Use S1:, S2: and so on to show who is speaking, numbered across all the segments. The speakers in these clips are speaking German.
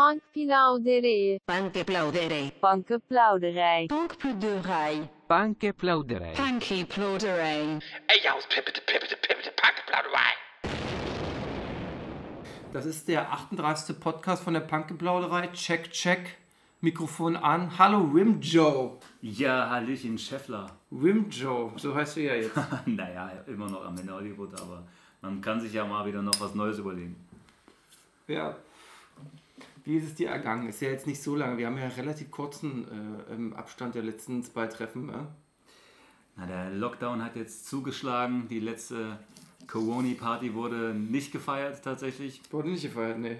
S1: Punkplauderij.
S2: Punkplauderij.
S1: Punkplauderij.
S2: Punkplauderij.
S3: Punkplauderij.
S2: Punkplauderij.
S4: Ey, jaus, pippete, pippete, pippete, Punkplauderei.
S5: Das ist der 38. Podcast von der Punkgeplauderei. Check, check. Mikrofon an. Hallo Wim Joe.
S6: Ja, Hallöchen, Scheffler.
S5: Wim Joe, so heißt du ja jetzt.
S6: naja, immer noch am Ende Hollywood, aber man kann sich ja mal wieder noch was Neues überlegen.
S5: ja. Wie ist es dir ergangen? Ist ja jetzt nicht so lange. Wir haben ja einen relativ kurzen äh, im Abstand der letzten zwei Treffen. Ne?
S6: Na, der Lockdown hat jetzt zugeschlagen. Die letzte Corona-Party wurde nicht gefeiert tatsächlich.
S5: Wurde nicht gefeiert, nee.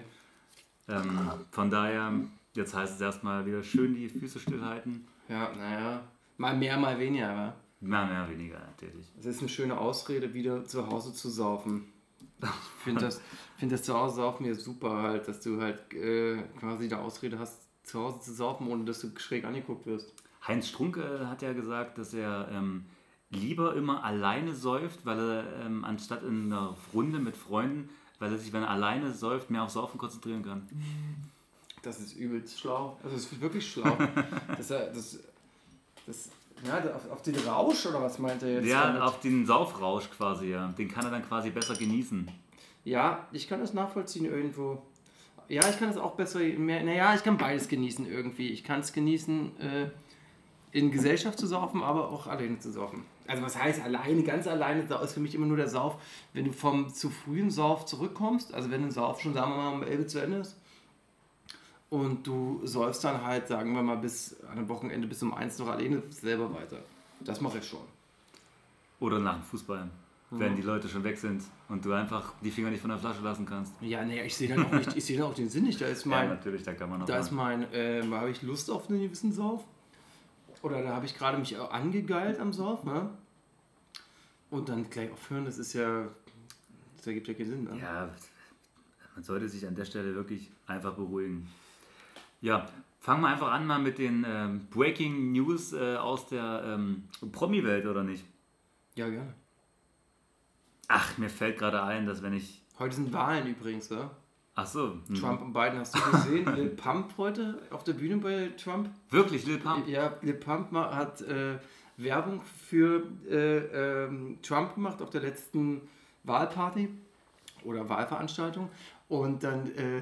S6: Ähm, von daher, jetzt heißt es erstmal wieder schön die Füße stillhalten.
S5: Ja, naja. Mal mehr, mal weniger, aber
S6: Na, mehr weniger natürlich.
S5: es ist eine schöne Ausrede, wieder zu Hause zu saufen. Ich finde das, find das zu Hause saufen ja super halt, dass du halt äh, quasi die Ausrede hast, zu Hause zu saufen, ohne dass du schräg angeguckt wirst.
S6: Heinz Strunke hat ja gesagt, dass er ähm, lieber immer alleine säuft, weil er ähm, anstatt in einer Runde mit Freunden, weil er sich, wenn er alleine säuft, mehr auf Saufen konzentrieren kann.
S5: Das ist übelst schlau. Also das ist wirklich schlau. das, er- das, das, ja, auf, auf den Rausch oder was meint er jetzt?
S6: Ja,
S5: damit?
S6: auf den Saufrausch quasi, ja. Den kann er dann quasi besser genießen.
S5: ja, ich kann das nachvollziehen irgendwo. Ja, ich kann das auch besser, mehr, naja, ich kann beides genießen irgendwie. Ich kann es genießen, äh, in Gesellschaft zu saufen, aber auch alleine zu saufen. Also was heißt alleine, ganz alleine, da ist für mich immer nur der Sauf, wenn du vom zu frühen Sauf zurückkommst, also wenn ein Sauf schon, sagen wir mal, um 11 zu Ende ist, und du säufst dann halt, sagen wir mal, bis an einem Wochenende bis um 1 noch alleine selber weiter. Das mache ich schon.
S6: Oder nach dem Fußball, wenn die Leute schon weg sind und du einfach die Finger nicht von der Flasche lassen kannst.
S5: Ja, nee, ich sehe dann auch nicht, ich sehe dann auch den Sinn nicht. Da ist mein,
S6: ja, natürlich, da kann man noch
S5: Da ist mein, äh, habe ich Lust auf einen gewissen Sauf. Oder da habe ich gerade mich angegeilt am Sauf, ne? Und dann gleich aufhören, das ist ja, das ergibt ja keinen Sinn, ne?
S6: Ja, man sollte sich an der Stelle wirklich einfach beruhigen. Ja, fangen wir einfach an mal mit den ähm, Breaking News äh, aus der ähm, Promi-Welt, oder nicht?
S5: Ja, gerne.
S6: Ach, mir fällt gerade ein, dass wenn ich...
S5: Heute sind Wahlen übrigens, ne?
S6: Ach so. hm.
S5: Trump und Biden, hast du gesehen? Lil Pump heute auf der Bühne bei Trump?
S6: Wirklich, Lil Pump?
S5: Ja, Lil Pump hat äh, Werbung für äh, ähm, Trump gemacht auf der letzten Wahlparty oder Wahlveranstaltung. Und dann äh,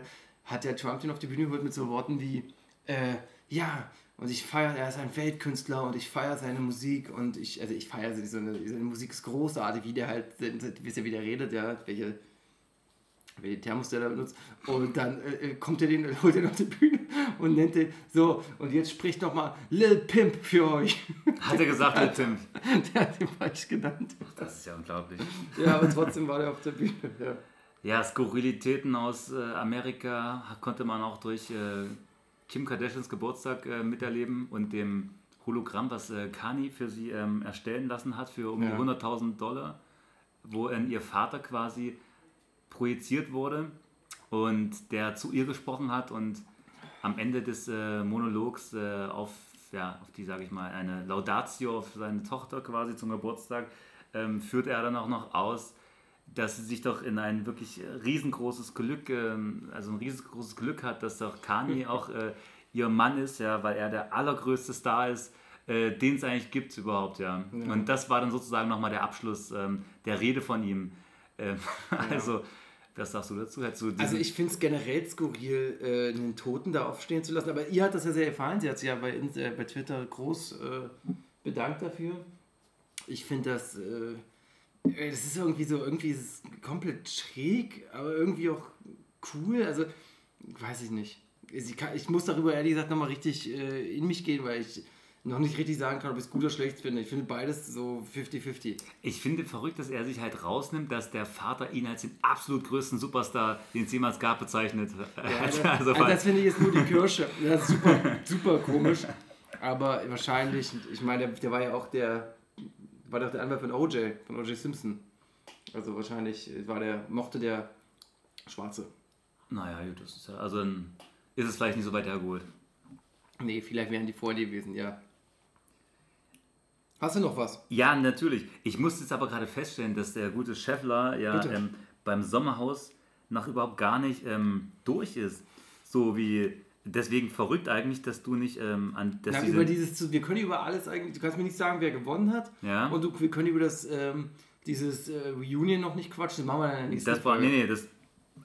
S5: hat der Trump den auf die Bühne geholt mit so Worten wie, äh, ja, und ich feiere, er ist ein Weltkünstler und ich feiere seine Musik und ich, also ich feiere seine, seine Musik ist großartig, wie der halt, wie er wieder redet, ja, welche welchen Thermos der da benutzt. Und dann äh, äh, kommt er den, holt er auf die Bühne und nennt den so, und jetzt spricht nochmal Lil Pimp für euch.
S6: Hat er gesagt, Lil Pimp?
S5: der hat ihn falsch genannt.
S6: Das ist ja unglaublich.
S5: Ja, aber trotzdem war der auf der Bühne. Ja.
S6: Ja, Skurrilitäten aus äh, Amerika konnte man auch durch äh, Kim Kardashians Geburtstag äh, miterleben und dem Hologramm, was äh, Kanye für sie ähm, erstellen lassen hat, für um die
S5: Ja.
S6: 100.000 Dollar, wo in ihr Vater quasi projiziert wurde und der zu ihr gesprochen hat und am Ende des äh, Monologs äh, auf, ja, auf die, sage ich mal, eine Laudatio auf seine Tochter quasi zum Geburtstag, ähm, führt er dann auch noch aus, dass sie sich doch in ein wirklich riesengroßes Glück, ähm, also ein riesengroßes Glück hat, dass doch Kanye auch äh, ihr Mann ist, ja, weil er der allergrößte Star ist, äh, den es eigentlich gibt überhaupt, ja. Und das war dann sozusagen nochmal der Abschluss ähm, der Rede von ihm. Ähm, Also, was sagst du dazu? Du
S5: Also ich finde es generell skurril, äh, einen Toten da aufstehen zu lassen. Aber ihr hat das ja sehr gefallen. Sie hat sich ja bei, äh, bei Twitter groß äh, bedankt dafür. Ich finde das, äh, äh, das ist irgendwie so, irgendwie ist es komplett schräg, aber irgendwie auch cool. Also, weiß ich nicht. Ich, kann, ich muss darüber ehrlich gesagt nochmal richtig äh, in mich gehen, weil ich noch nicht richtig sagen kann, ob ich es gut oder schlecht finde. Ich finde beides so 50-50.
S6: Ich finde verrückt, dass er sich halt rausnimmt, dass der Vater ihn als den absolut größten Superstar, den es jemals gab, bezeichnet.
S5: Ja,
S6: Also,
S5: das,
S6: also,
S5: also das finde ich jetzt nur die Kirsche. Das ist super, super komisch. Aber wahrscheinlich, ich meine, der, der war ja auch der, war doch der Anwalt von OJ, von OJ Simpson. Also wahrscheinlich war der, mochte der Schwarze.
S6: naja, gut, das ist ja, also dann ist es vielleicht nicht so weit hergeholt.
S5: Nee, vielleicht wären die vor dir gewesen, ja. Hast du noch was?
S6: Ja, natürlich. Ich musste jetzt aber gerade feststellen, dass der gute Scheffler ja ähm, beim Sommerhaus noch überhaupt gar nicht ähm, durch ist. so wie, deswegen verrückt eigentlich, dass du nicht ähm, an, dass
S5: Na,
S6: diese-
S5: über dieses, zu- wir können über alles eigentlich, du kannst mir nicht sagen, wer gewonnen hat.
S6: Ja.
S5: Und du, wir können über das, ähm, dieses äh, Reunion noch nicht quatschen, das machen wir dann in der nächsten
S6: Das war,
S5: Folge.
S6: nee, nee, das,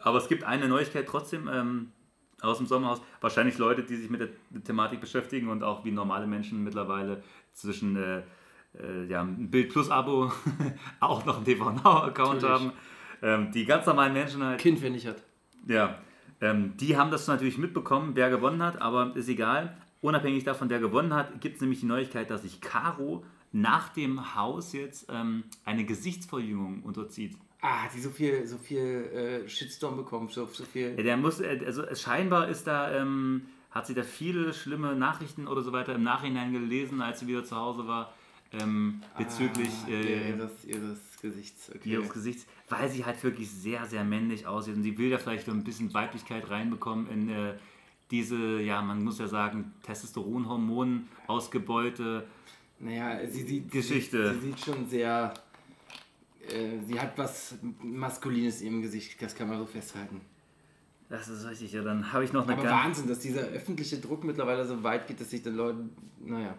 S6: aber es gibt eine Neuigkeit trotzdem ähm, aus dem Sommerhaus. Wahrscheinlich Leute, die sich mit der Thematik beschäftigen und auch wie normale Menschen mittlerweile zwischen äh, äh, ja, ein Bild Plus Abo auch noch einen TV Now Account
S5: Natürlich.
S6: haben. Ähm, die ganz normalen Menschen halt.
S5: Kind, wer nicht hat.
S6: Ja, ähm, die haben das natürlich mitbekommen, wer gewonnen hat, aber ist egal. Unabhängig davon, wer gewonnen hat, gibt es nämlich die Neuigkeit, dass sich Caro nach dem Haus jetzt ähm, eine Gesichtsverjüngung unterzieht.
S5: Ah, die so viel, so viel äh, Shitstorm bekommen, so, so viel.
S6: Ja, der muss, äh, also scheinbar ist da, ähm, hat sie da viele schlimme Nachrichten oder so weiter im Nachhinein gelesen, als sie wieder zu Hause war, ähm, bezüglich
S5: ah,
S6: äh,
S5: ihres, ihres Gesichts. Okay.
S6: ihres Gesichts, weil sie halt wirklich sehr, sehr männlich aussieht und sie will da vielleicht so ein bisschen Weiblichkeit reinbekommen in äh, diese, ja, man muss ja sagen, Testosteronhormonen-Ausgebeute.
S5: Naja, sie sieht,
S6: Geschichte.
S5: Sie, sie sieht schon sehr. Äh, sie hat was Maskulines in ihrem Gesicht, das kann man so festhalten.
S6: Das ist richtig, ja, dann habe ich noch eine
S5: Aber Wahnsinn, dass dieser öffentliche Druck mittlerweile so weit geht, dass sich den Leuten. Naja.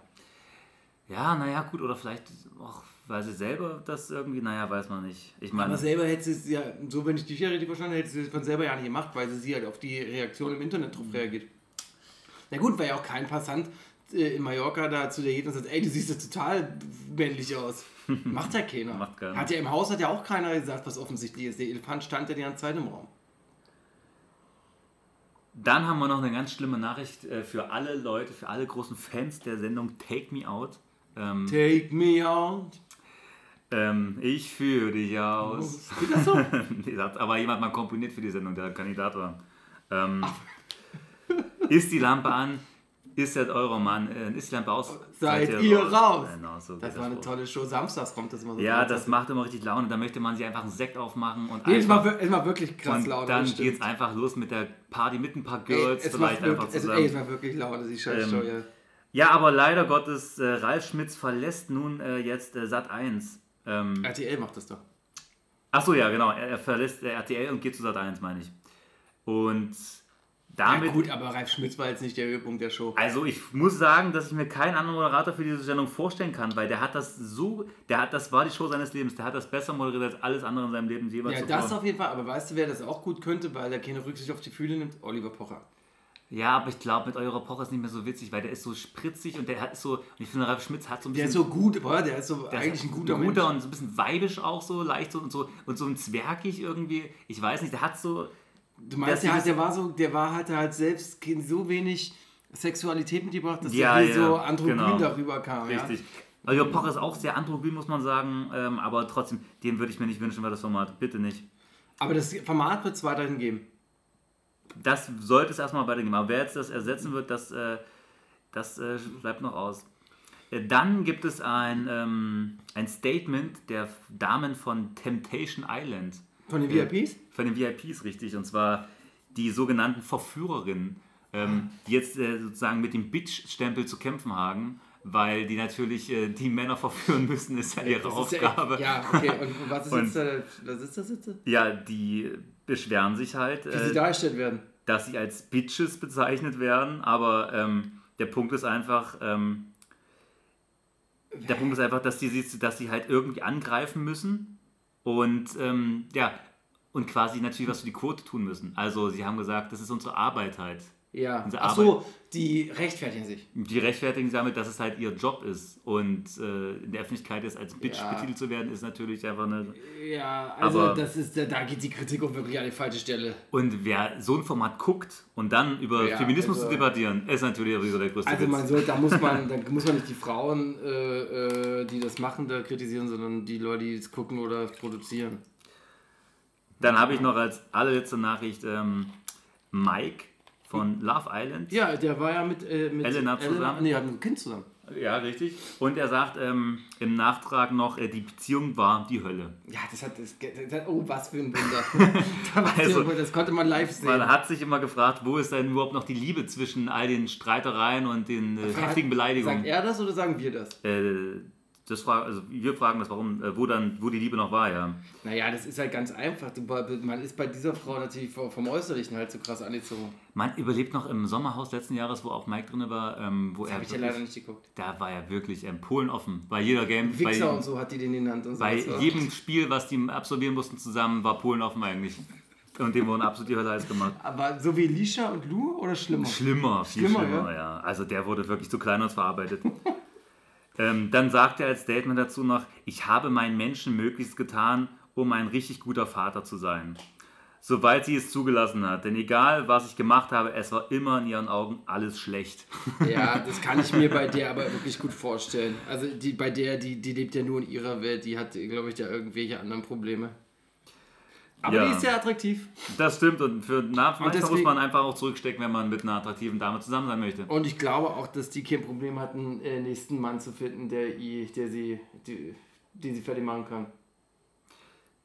S6: Ja, naja, gut, oder vielleicht auch, weil sie selber das irgendwie, naja, weiß man nicht. Ich meine,
S5: Aber selber hätte sie es ja, so wenn ich ja richtig verstanden hätte, hätte sie es von selber ja nicht gemacht, weil sie, sie halt auf die Reaktion im Internet
S6: Mhm.
S5: drauf reagiert. Na gut, weil ja auch kein Passant äh, in Mallorca da zu dir geht und sagt, ey, du siehst ja total männlich aus. Macht ja keiner.
S6: Macht keiner.
S5: Hat ja im Haus hat ja auch keiner gesagt, was offensichtlich ist. Der Elefant stand ja die ganze Zeit im Raum.
S6: Dann haben wir noch eine ganz schlimme Nachricht äh, für alle Leute, für alle großen Fans der Sendung Take Me Out. Ähm,
S5: Take me out.
S6: Ähm, ich führe dich aus.
S5: Geht das so?
S6: Nee, das hat aber jemand mal komponiert für die Sendung, der Kandidat war. Ähm, ist die Lampe an? Ist das euer Mann? Äh, ist die Lampe aus?
S5: Seid ihr raus?
S6: Genau, so
S5: Das war eine
S6: wohl.
S5: tolle Show. Samstags kommt das immer so.
S6: Ja,
S5: raus.
S6: das macht immer richtig Laune. Da möchte man sich einfach einen Sekt aufmachen und
S5: Nee, es
S6: einfach.
S5: es war wirklich krass
S6: und
S5: laut.
S6: dann
S5: das
S6: geht's einfach los mit der Party mit ein paar
S5: Ey,
S6: Girls,
S5: es
S6: vielleicht
S5: macht
S6: einfach
S5: wirklich, es,
S6: zusammen.
S5: ey, es war wirklich laut, die scheiß
S6: Ähm,
S5: Show, ja.
S6: Ja, aber leider Gottes, äh, Ralf Schmitz verlässt nun äh, jetzt äh, Sat 1. Ähm,
S5: RTL macht das doch.
S6: Achso, ja, genau. Er, er verlässt RTL und geht zu Sat 1, meine ich. Und damit.
S5: ja gut, aber Ralf Schmitz war jetzt nicht der Höhepunkt der Show.
S6: Also ich muss sagen, dass ich mir keinen anderen Moderator für diese Sendung vorstellen kann, weil der hat das so, der hat, das war die Show seines Lebens, der hat das besser moderiert als alles andere in seinem Leben jeweils
S5: Ja,
S6: zuvor.
S5: das auf jeden Fall. Aber weißt du, wer das auch gut könnte, weil er keine Rücksicht auf die Fühle nimmt? Oliver Pocher.
S6: Ja, aber ich glaube, mit eurer Pocher ist nicht mehr so witzig, weil der ist so spritzig und der hat so, und ich finde, Ralf Schmitz hat so ein
S5: Der
S6: bisschen...
S5: ist so gut, oder? Der ist so
S6: der
S5: eigentlich
S6: ist
S5: ein guter,
S6: guter
S5: Mensch.
S6: und so ein bisschen weibisch auch so, leicht so und so und so ein zwergig irgendwie. Ich weiß nicht, der hat so...
S5: Du meinst, der, hat, der war so, der war halt halt selbst so wenig Sexualität mitgebracht, dass
S6: Ja,
S5: der wie
S6: ja,
S5: so androgyn
S6: genau.
S5: darüber kam.
S6: Richtig. Oliver Pocher ist auch sehr androgyn, muss man sagen, ähm, aber trotzdem, den würde ich mir nicht wünschen, weil das Format, bitte nicht.
S5: Ja. Aber das Format wird es weiterhin geben.
S6: Das sollte es erstmal weitergeben. Aber wer jetzt das ersetzen wird, das, äh, das äh, bleibt noch aus. Äh, Dann gibt es ein, ähm, ein Statement der Damen von Temptation Island.
S5: Von den
S6: Ja.
S5: VIPs?
S6: Von den VIPs, richtig. Und zwar die sogenannten Verführerinnen, ähm, die jetzt äh, sozusagen mit dem Bitch-Stempel zu kämpfen haben, weil die natürlich äh, die Männer verführen müssen, ist ja ihre
S5: Das ist
S6: Aufgabe.
S5: Ja, ja, okay. Und was ist
S6: Und-
S5: jetzt, äh, was ist das jetzt?
S6: Ja, die beschweren sich halt.
S5: Wie
S6: äh,
S5: sie dargestellt werden.
S6: dass sie als Bitches bezeichnet werden, aber ähm, der Punkt ist einfach, ähm, der Punkt ist einfach, dass die, sie- dass halt irgendwie angreifen müssen und ähm, ja, und quasi natürlich was für die Quote tun müssen. Also sie haben gesagt, das ist unsere Arbeit halt.
S5: Ja. Ach so, die rechtfertigen sich.
S6: Die rechtfertigen sich damit, dass es halt ihr Job ist und äh, in der Öffentlichkeit ist als Bitch
S5: Ja.
S6: betitelt zu werden, ist natürlich einfach eine...
S5: Ja, also
S6: Aber-
S5: das ist, da- da geht die Kritik auch wirklich an die falsche Stelle.
S6: Und wer so ein Format guckt und dann über
S5: Ja,
S6: Feminismus
S5: also-
S6: zu debattieren, ist natürlich sowieso der größte
S5: Also man soll, da muss man, da muss man nicht die Frauen, äh, äh, die das machen, da kritisieren, sondern die Leute, die es gucken oder produzieren.
S6: Dann habe ich noch als allerletzte Nachricht ähm, Mike von Love Island.
S5: Ja, der war ja mit, äh, mit
S6: Elena zusammen?
S5: Nee, hat ein Kind zusammen.
S6: Ja, richtig. Und er sagt ähm, im Nachtrag noch, äh, die Beziehung war die Hölle.
S5: Ja, das hat, das, das, oh, was für ein Wunder. Da
S6: Also,
S5: das konnte man live sehen.
S6: Man hat sich immer gefragt, wo ist denn überhaupt noch die Liebe zwischen all den Streitereien und den äh, heftigen Beleidigungen?
S5: Sagt er das oder sagen wir das?
S6: Äh, das fra also wir fragen das, warum, äh, wo dann, wo die Liebe noch war, ja.
S5: Naja, das ist halt ganz einfach. Man ist bei dieser Frau natürlich vom Äußerlichen halt so krass angezogen.
S6: Man überlebt noch im Sommerhaus letzten Jahres, wo auch Mike drin war, ähm, wo
S5: Das
S6: er
S5: habe ich ja leider nicht geguckt.
S6: da war er wirklich ähm, Polen offen. Bei jeder Game, bei,
S5: Wichser und so hat die den genannt und so.
S6: bei
S5: Also,
S6: jedem Spiel, was die absolvieren mussten zusammen, war Polen offen eigentlich. Und dem wurden absolut die Hölle heiß gemacht.
S5: Aber so wie Lisha und Lou oder schlimmer?
S6: Schlimmer, viel
S5: Schlimmer,
S6: schlimmer, ja. Also der wurde wirklich zu klein verarbeitet. ähm, dann sagt er als Statement dazu noch, ich habe meinen Menschen möglichst getan, um ein richtig guter Vater zu sein. Soweit sie es zugelassen hat. Denn egal, was ich gemacht habe, es war immer in ihren Augen alles schlecht.
S5: Ja, das kann ich mir bei der aber wirklich gut vorstellen. Also die bei der, die, die lebt ja nur in ihrer Welt, die hat, glaube ich, da irgendwelche anderen Probleme. Aber
S6: Ja.
S5: die ist sehr attraktiv.
S6: Das stimmt und für na, manchmal muss man einfach auch zurückstecken, wenn man mit einer attraktiven Dame zusammen sein möchte.
S5: Und ich glaube auch, dass die kein Problem hat, einen äh, nächsten Mann zu finden, der, der sie, die, die sie fertig machen kann.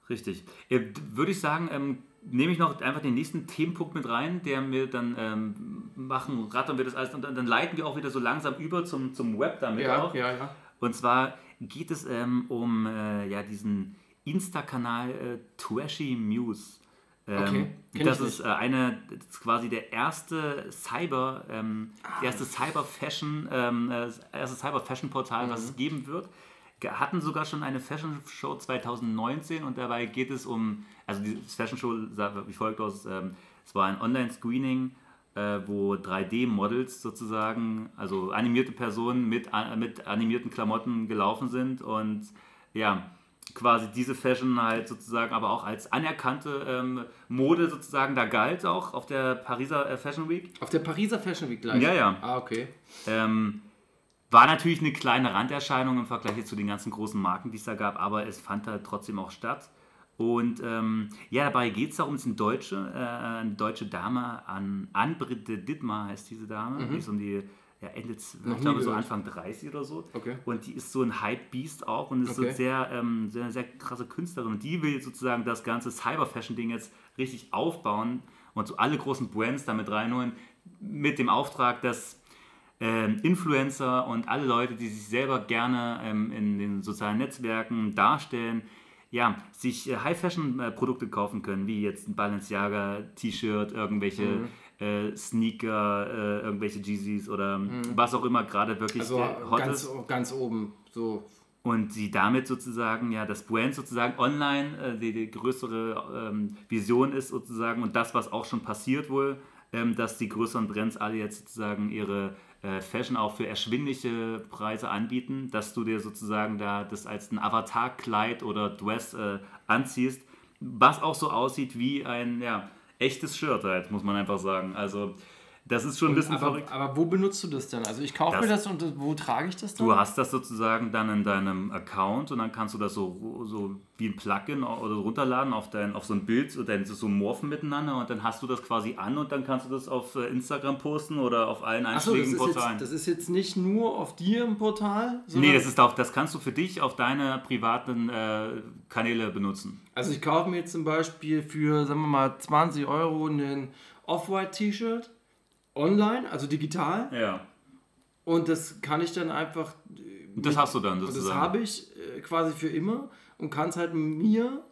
S6: Richtig. Äh, Würde ich sagen, ähm, nehme ich noch einfach den nächsten Themenpunkt mit rein, der mir dann ähm, machen, rattern wir das alles und dann, dann leiten wir auch wieder so langsam über zum, zum Web damit
S5: Ja,
S6: auch.
S5: ja, ja.
S6: Und zwar geht es ähm, um äh, ja, diesen Insta-Kanal äh, Trashy Muse. Ähm,
S5: Okay,
S6: das ist äh, eine, das ist quasi der erste Cyber, ähm,
S5: Ah.
S6: erste Cyber Fashion, ähm, äh, erste Cyber Fashion Portal, was
S5: Mhm.
S6: es geben wird. Hatten sogar schon eine Fashion Show 2019 und dabei geht es um, also die Fashion Show sah wie folgt aus, ähm, es war ein Online-Screening, äh, wo 3D-Models sozusagen, also animierte Personen mit, a- mit animierten Klamotten gelaufen sind und ja, quasi diese Fashion halt sozusagen aber auch als anerkannte ähm, Mode sozusagen da galt auch auf der Pariser äh, Fashion Week.
S5: Auf der Pariser Fashion Week gleich.
S6: Ja, ja.
S5: Ah, okay.
S6: Ähm, war natürlich eine kleine Randerscheinung im Vergleich zu den ganzen großen Marken, die es da gab, aber es fand halt trotzdem auch statt. Und ähm, ja, dabei geht es darum, es ist eine deutsche, äh, eine deutsche Dame, an Anbritte Dittmar heißt diese Dame, die ist um die ja, Ende.
S5: Noch
S6: ich glaube so. Anfang 30 oder so.
S5: Okay.
S6: Und die ist so ein Hype-Beast auch und ist so
S5: Okay.
S6: sehr, ähm, sehr, sehr krasse Künstlerin. Und die will sozusagen das ganze Cyber-Fashion-Ding jetzt richtig aufbauen und so alle großen Brands damit reinholen, mit dem Auftrag, dass ähm, Influencer und alle Leute, die sich selber gerne ähm, in den sozialen Netzwerken darstellen, ja, sich äh, High-Fashion-Produkte kaufen können, wie jetzt ein Balenciaga-T-Shirt, irgendwelche
S5: Mhm.
S6: Äh, Sneaker, äh, irgendwelche Yeezys oder was auch immer gerade wirklich
S5: Also
S6: hot
S5: ganz,
S6: ist.
S5: ganz oben. So.
S6: Und sie damit sozusagen, ja, das Brand sozusagen online äh, die, die größere ähm, Vision ist sozusagen und das, was auch schon passiert wohl, ähm, dass die größeren Brands alle jetzt sozusagen ihre äh, Fashion auch für erschwingliche Preise anbieten, dass du dir sozusagen da das als ein Avatar-Kleid oder Dress äh, anziehst, was auch so aussieht wie ein, ja, echtes Shirt halt, muss man einfach sagen. Also das ist schon ein bisschen
S5: Aber,
S6: verrückt.
S5: aber wo benutzt du das denn? Also ich kaufe
S6: Das-
S5: mir das und äh, wo trage ich das dann?
S6: Du hast das sozusagen dann in deinem Account und dann kannst du das so, so wie ein Plugin oder runterladen auf, dein, auf so ein Bild und dann so morphen miteinander und dann hast du das quasi an und dann kannst du das auf äh, Instagram posten oder auf allen
S5: das,
S6: einschlägigen
S5: ist
S6: Portalen.
S5: jetzt- das ist jetzt nicht nur auf dir im Portal,
S6: nee, das ist auch, das kannst du für dich auf deine privaten äh, Kanäle benutzen.
S5: Also ich kaufe mir jetzt zum Beispiel für, sagen wir mal, 20 Euro ein Off-White-T-Shirt online, also digital.
S6: Ja.
S5: Und das kann ich dann einfach.
S6: Und das hast du dann
S5: Und das
S6: sozusagen.
S5: habe ich äh, quasi für immer und kann es halt mir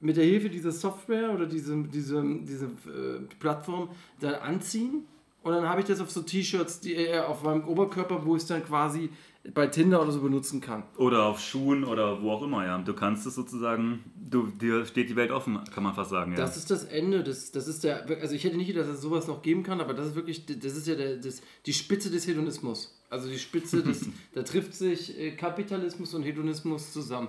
S5: mit der Hilfe dieser Software oder diese, diese, diese äh, Plattform dann anziehen. Und dann habe ich das auf so T-Shirts, die äh, auf meinem Oberkörper, wo ich es dann quasi bei Tinder oder so benutzen kann.
S6: Oder auf Schuhen oder wo auch immer, ja. Du kannst es sozusagen, du, dir steht die Welt offen, kann man fast sagen, ja.
S5: Das ist das Ende, das, das ist der, also ich hätte nicht gedacht, dass es sowas noch geben kann, aber das ist wirklich, das ist ja der, das, die Spitze des Hedonismus. Also die Spitze des, da trifft sich äh, Kapitalismus und Hedonismus zusammen.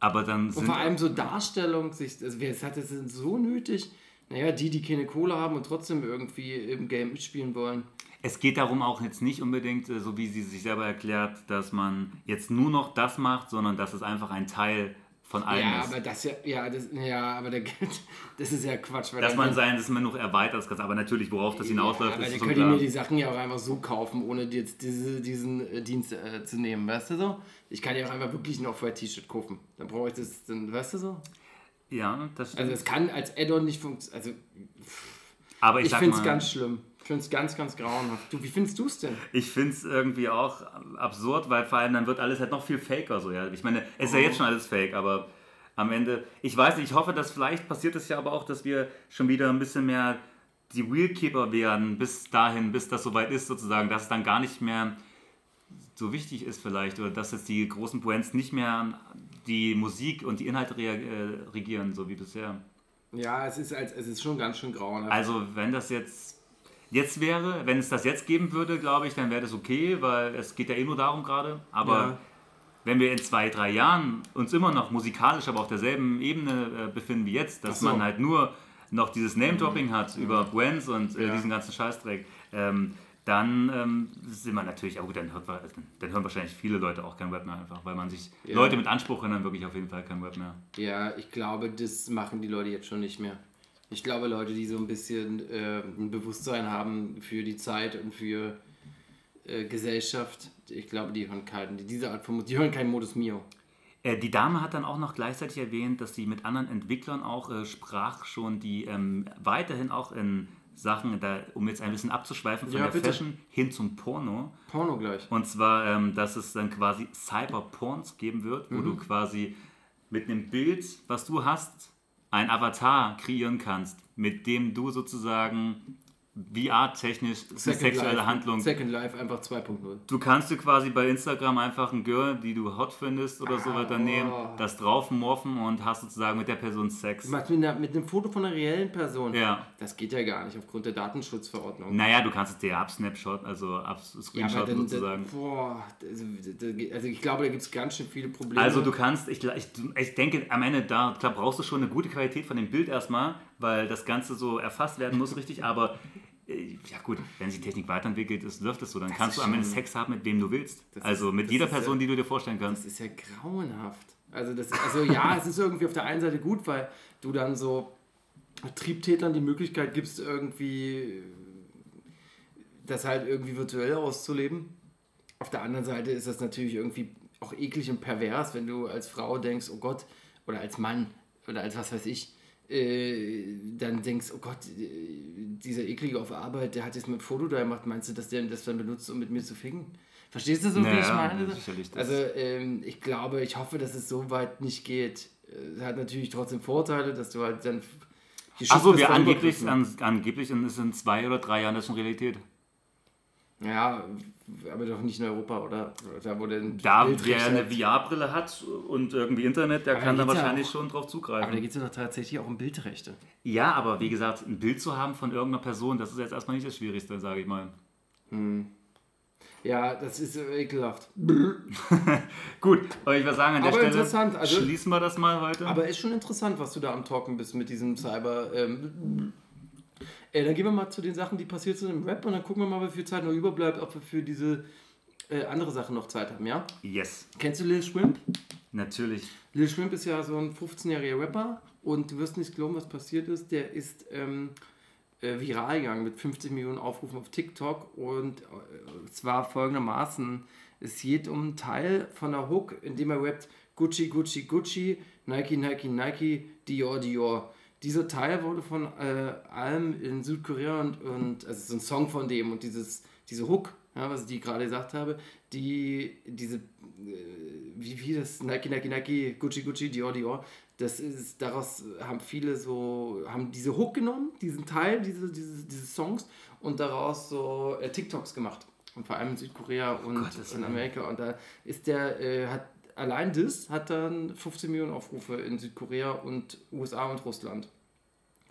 S6: Aber dann
S5: Und
S6: sind
S5: vor allem so Darstellung, sich, also wer es hat, das sind so nötig. Naja, die, die keine Kohle haben und trotzdem irgendwie im Game mitspielen wollen.
S6: Es geht darum auch jetzt nicht unbedingt, äh, so wie sie sich selber erklärt, dass man jetzt nur noch das macht, sondern dass es einfach ein Teil von allem
S5: Ja,
S6: ist.
S5: aber das ja, ja, das, ja, aber der, das ist ja Quatsch. Weil
S6: dass man sein, dass man noch erweitert das Ganze. Aber natürlich, worauf das hinausläuft,
S5: ja, aber
S6: ist schon
S5: könnt
S6: klar.
S5: mir die Sachen ja auch einfach so kaufen, ohne jetzt diese, diesen äh, Dienst äh, zu nehmen, weißt du so? Ich kann ja auch einfach wirklich ein Off-White-T-Shirt kaufen. Dann brauche ich das, dann, weißt du so?
S6: Ja, das stimmt.
S5: Also es kann als Add-on nicht funktionieren. Also
S6: aber ich,
S5: ich finde es ganz schlimm. Finde es ganz, ganz grauenhaft. Du, wie findest du es denn?
S6: Ich finde es irgendwie auch absurd, weil vor allem dann wird alles halt noch viel faker. So, ja. Ich meine, es ist ja jetzt schon alles fake, aber am Ende, ich weiß nicht, ich hoffe, dass vielleicht passiert es ja aber auch, dass wir schon wieder ein bisschen mehr die Wheelkeeper werden, bis dahin, bis das soweit ist sozusagen, dass es dann gar nicht mehr so wichtig ist vielleicht oder dass jetzt die großen Brands nicht mehr die Musik und die Inhalte äh, regieren, so wie bisher.
S5: Ja, es ist, als, es ist schon ganz schön grauenhaft.
S6: Also wenn das jetzt jetzt wäre, wenn es das jetzt geben würde, glaube ich, dann wäre das okay, weil es geht ja eh nur darum gerade. Aber
S5: Ja.
S6: wenn wir in zwei, drei Jahren uns immer noch musikalisch, aber auf derselben Ebene äh, befinden wie jetzt, dass
S5: so. Mhm.
S6: man halt nur noch dieses Name-Dropping hat über Brands und äh,
S5: Ja.
S6: diesen ganzen Scheißdreck, ähm, dann ähm, sind wir natürlich, aber gut, dann, hört, dann hören wahrscheinlich viele Leute auch kein Rap mehr einfach, weil man sich,
S5: Ja.
S6: Leute mit Anspruch hören dann wirklich auf jeden Fall kein Rap mehr.
S5: Ja, ich glaube, das machen die Leute jetzt schon nicht mehr. Ich glaube, Leute, die so ein bisschen äh, ein Bewusstsein haben für die Zeit und für äh, Gesellschaft, ich glaube, die hören keinen, die, diese Art von die hören keinen Modus Mio.
S6: Äh, Die Dame hat dann auch noch gleichzeitig erwähnt, dass sie mit anderen Entwicklern auch äh, sprach, schon die ähm, weiterhin auch in Sachen, da, um jetzt ein bisschen abzuschweifen von
S5: Ja,
S6: der
S5: bitte.
S6: Fashion hin zum Porno.
S5: Porno gleich.
S6: Und zwar, ähm, dass es dann quasi Cyberporns geben wird, wo
S5: Mhm.
S6: du quasi mit einem Bild, was du hast, ein Avatar kreieren kannst, mit dem du sozusagen VR-technisch sexuelle
S5: Life,
S6: Handlung
S5: Second Life einfach 2.0.
S6: Du kannst dir quasi bei Instagram einfach ein Girl, die du hot findest oder so
S5: Ah,
S6: weiter nehmen,
S5: oh.
S6: das draufmorphen und hast sozusagen mit der Person Sex.
S5: Mit, einer, mit einem Foto von einer reellen Person.
S6: Ja.
S5: Das geht ja gar nicht aufgrund der Datenschutzverordnung.
S6: Naja, du kannst es dir absnapshot, also
S5: Ja,
S6: abscreenshotten
S5: dann,
S6: sozusagen.
S5: dann, boah, also, also ich glaube, da gibt es ganz schön viele Probleme.
S6: Also du kannst, ich, ich, ich denke am Ende, da klar brauchst du schon eine gute Qualität von dem Bild erstmal, weil das Ganze so erfasst werden muss richtig, aber äh, ja gut, wenn sich die Technik weiterentwickelt, ist, läuft es so, dann kannst
S5: ist
S6: du am Ende Sex haben, mit wem du willst.
S5: Das
S6: also mit
S5: das
S6: jeder
S5: ist ja-
S6: Person, die du dir vorstellen kannst.
S5: Das ist ja grauenhaft. Also, das, also ja, es ist irgendwie auf der einen Seite gut, weil du dann so Triebtätern die Möglichkeit gibst, irgendwie das halt irgendwie virtuell auszuleben. Auf der anderen Seite ist das natürlich irgendwie auch eklig und pervers, wenn du als Frau denkst, oh Gott, oder als Mann, oder als was weiß ich, äh, dann denkst, oh Gott, äh, dieser eklige auf Arbeit, der hat jetzt mit Foto da gemacht, meinst du, dass der das dann benutzt, um mit mir zu ficken? Verstehst du so, wie ich
S6: Naja,
S5: meine?
S6: das-
S5: Also ähm, ich glaube, ich hoffe, dass es so weit nicht geht. Es hat natürlich trotzdem Vorteile, dass du halt dann die
S6: Achso, wir angeblich, an, angeblich ist es in zwei oder drei Jahren das schon Realität.
S5: Ja, aber doch nicht in Europa, oder? Da wurde ein
S6: Da wer eine VR-Brille hat und irgendwie Internet, der
S5: Aber
S6: kann
S5: da
S6: wahrscheinlich
S5: auch-
S6: schon drauf
S5: Aber da
S6: zugreifen.
S5: geht es ja doch tatsächlich auch um Bildrechte.
S6: Ja, aber wie gesagt, ein Bild zu haben von irgendeiner Person, das ist jetzt erstmal nicht das Schwierigste, sage ich mal.
S5: Ja, das ist ekelhaft.
S6: Gut, aber ich würde sagen, an der
S5: Aber
S6: Stelle
S5: interessant, also-
S6: schließen wir das mal heute.
S5: Aber ist schon interessant, was du da am Talken bist mit diesem Cyber. Ähm, äh, dann gehen wir mal zu den Sachen, die passiert sind im Rap und dann gucken wir mal, wie viel Zeit noch überbleibt, ob wir für diese äh, andere Sachen noch Zeit haben, ja?
S6: yes,
S5: Kennst du Lil Shrimp?
S6: natürlich.
S5: Lil Shrimp ist ja so ein 15-jähriger Rapper und du wirst nicht glauben, was passiert ist. Der ist ähm, äh, viral gegangen mit 50 Millionen Aufrufen auf TikTok und äh, zwar folgendermaßen: Es geht um einen Teil von der Hook, in dem er rappt Gucci, Gucci, Gucci, Nike, Nike, Nike, Dior, Dior. Dieser Teil wurde von äh, allem in Südkorea und, und also es ist ein Song von dem und dieses, diese Hook, ja, was ich gerade gesagt habe, die, diese wie, wie das Nike, Nike, Nike, Gucci, Gucci, Dior, Dior, das ist, daraus haben viele so, haben diese Hook genommen, diesen Teil diese, diese, dieses Songs und daraus so äh, TikToks gemacht. Und vor allem in Südkorea und
S6: Gottes
S5: in
S6: Willen.
S5: Amerika. Und da ist der, äh, hat allein das hat dann 15 Millionen Aufrufe in Südkorea und USA und Russland.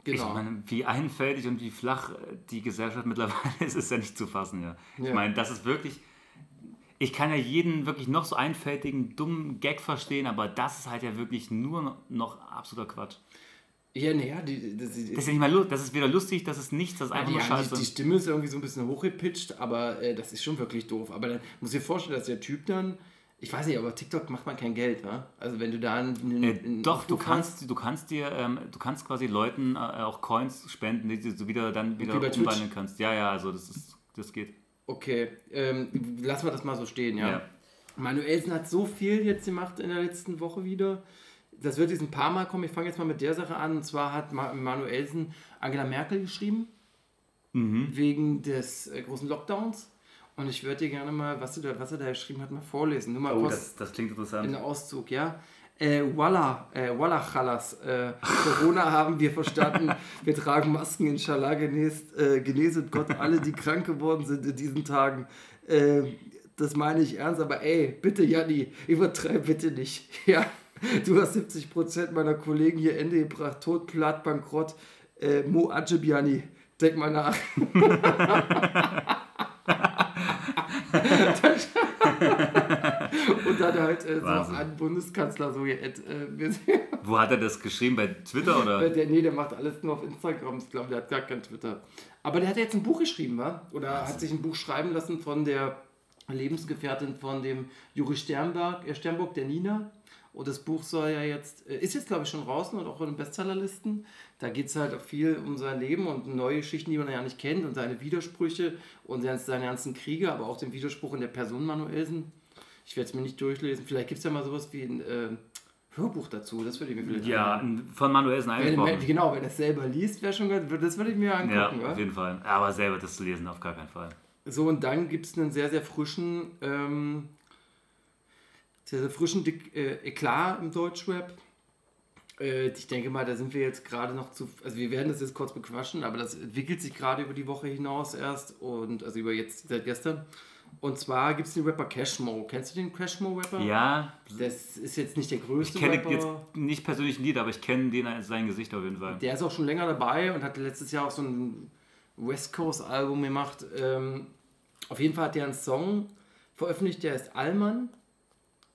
S5: Genau.
S6: Ich meine, wie einfältig und wie flach äh, die Gesellschaft mittlerweile ist, ist ja nicht zu fassen, ja. Ich
S5: Ja.
S6: meine, das ist wirklich. Ich kann ja jeden wirklich noch so einfältigen, dummen Gag verstehen, aber das ist halt ja wirklich nur noch absoluter Quatsch.
S5: ja, naja, das,
S6: Das ist ja nicht mal das ist weder lustig, das ist nichts, das ist einfach
S5: die,
S6: nur
S5: ja, die,
S6: scheiße.
S5: die Stimme ist irgendwie so ein bisschen hochgepitcht, aber äh, das ist schon wirklich doof. Aber dann muss ich dir vorstellen, dass der Typ dann, ich weiß nicht, aber TikTok macht man kein Geld, ne? Also wenn du da einen,
S6: Äh,
S5: einen
S6: doch, du kannst, du kannst dir, ähm, du kannst quasi Leuten äh, auch Coins spenden, die du wieder dann wieder
S5: Twitch?
S6: umwandeln kannst. Ja, ja, also das ist, das geht.
S5: Okay, ähm, lassen wir das mal so stehen, ja.
S6: Ja.
S5: Manuelsen hat so viel jetzt gemacht in der letzten Woche wieder. Das wird jetzt ein paar Mal kommen. Ich fange jetzt mal mit der Sache an. Und zwar hat Ma Manuelsen Angela Merkel geschrieben. wegen des äh, großen Lockdowns. Und ich würde dir gerne mal, was, du da, was er da geschrieben hat, mal vorlesen. Nur mal
S6: Oh,
S5: kurz
S6: das, das klingt
S5: in
S6: interessant.
S5: Auszug, ja. Äh, Walla, äh, Walla Chalas. Äh, Corona haben wir verstanden. Wir tragen Masken, inshallah genäst, äh, geneset Gott alle, die krank geworden sind in diesen Tagen. Äh, das meine ich ernst, aber ey, bitte Janni, übertreib bitte nicht. Ja, du hast 70% meiner Kollegen hier Ende gebracht, tot, platt, bankrott. Äh, Mo Ajib Janni, denk mal nach. Und dann halt äh, so an Bundeskanzler so äh, wir-
S6: Wo hat er das geschrieben? Bei Twitter oder?
S5: der, nee, der macht alles nur auf Instagram. Ich glaube, der hat gar kein Twitter. Aber der hat jetzt ein Buch geschrieben, wa? Oder hat sich ein Buch schreiben lassen von der Lebensgefährtin von dem Juri Sternberg, äh, Sternburg, der Nina. Und das Buch soll ja jetzt, äh, ist jetzt glaube ich schon draußen und auch in den Bestsellerlisten. Da geht es halt auch viel um sein Leben und neue Geschichten, die man ja nicht kennt und seine Widersprüche und seine ganzen Kriege, aber auch den Widerspruch in der Person Manuelsen. Ich werde es mir nicht durchlesen. Vielleicht gibt es ja mal sowas wie ein äh, Hörbuch dazu. Das würde ich mir vielleicht
S6: Ja,
S5: anhören.
S6: von Manuelsen eingesprochen.
S5: wenn, genau, wenn er es selber liest, wäre schon ganz, das würde ich mir
S6: Ja,
S5: angucken.
S6: auf
S5: Ja,
S6: jeden Fall. Aber selber das zu lesen, auf gar keinen Fall.
S5: so, und dann gibt es einen sehr, sehr frischen, ähm, sehr, sehr frischen Dick, äh, Eklat im Deutschrap. Äh, ich denke mal, da sind wir jetzt gerade noch zu, also wir werden das jetzt kurz bequatschen, aber das entwickelt sich gerade über die Woche hinaus erst und also über jetzt seit gestern. Und zwar gibt es den Rapper Cashmo. Kennst du den Cashmo-Rapper?
S6: Ja,
S5: Das ist jetzt nicht der
S6: ich
S5: größte
S6: kenne
S5: Rapper.
S6: jetzt nicht persönlich ein Lied, aber ich kenne den sein Gesicht auf jeden Fall.
S5: Der ist auch schon länger dabei und hatte letztes Jahr auch so ein West Coast Album gemacht. Ähm, auf jeden Fall hat der einen Song veröffentlicht, der ist Allmann.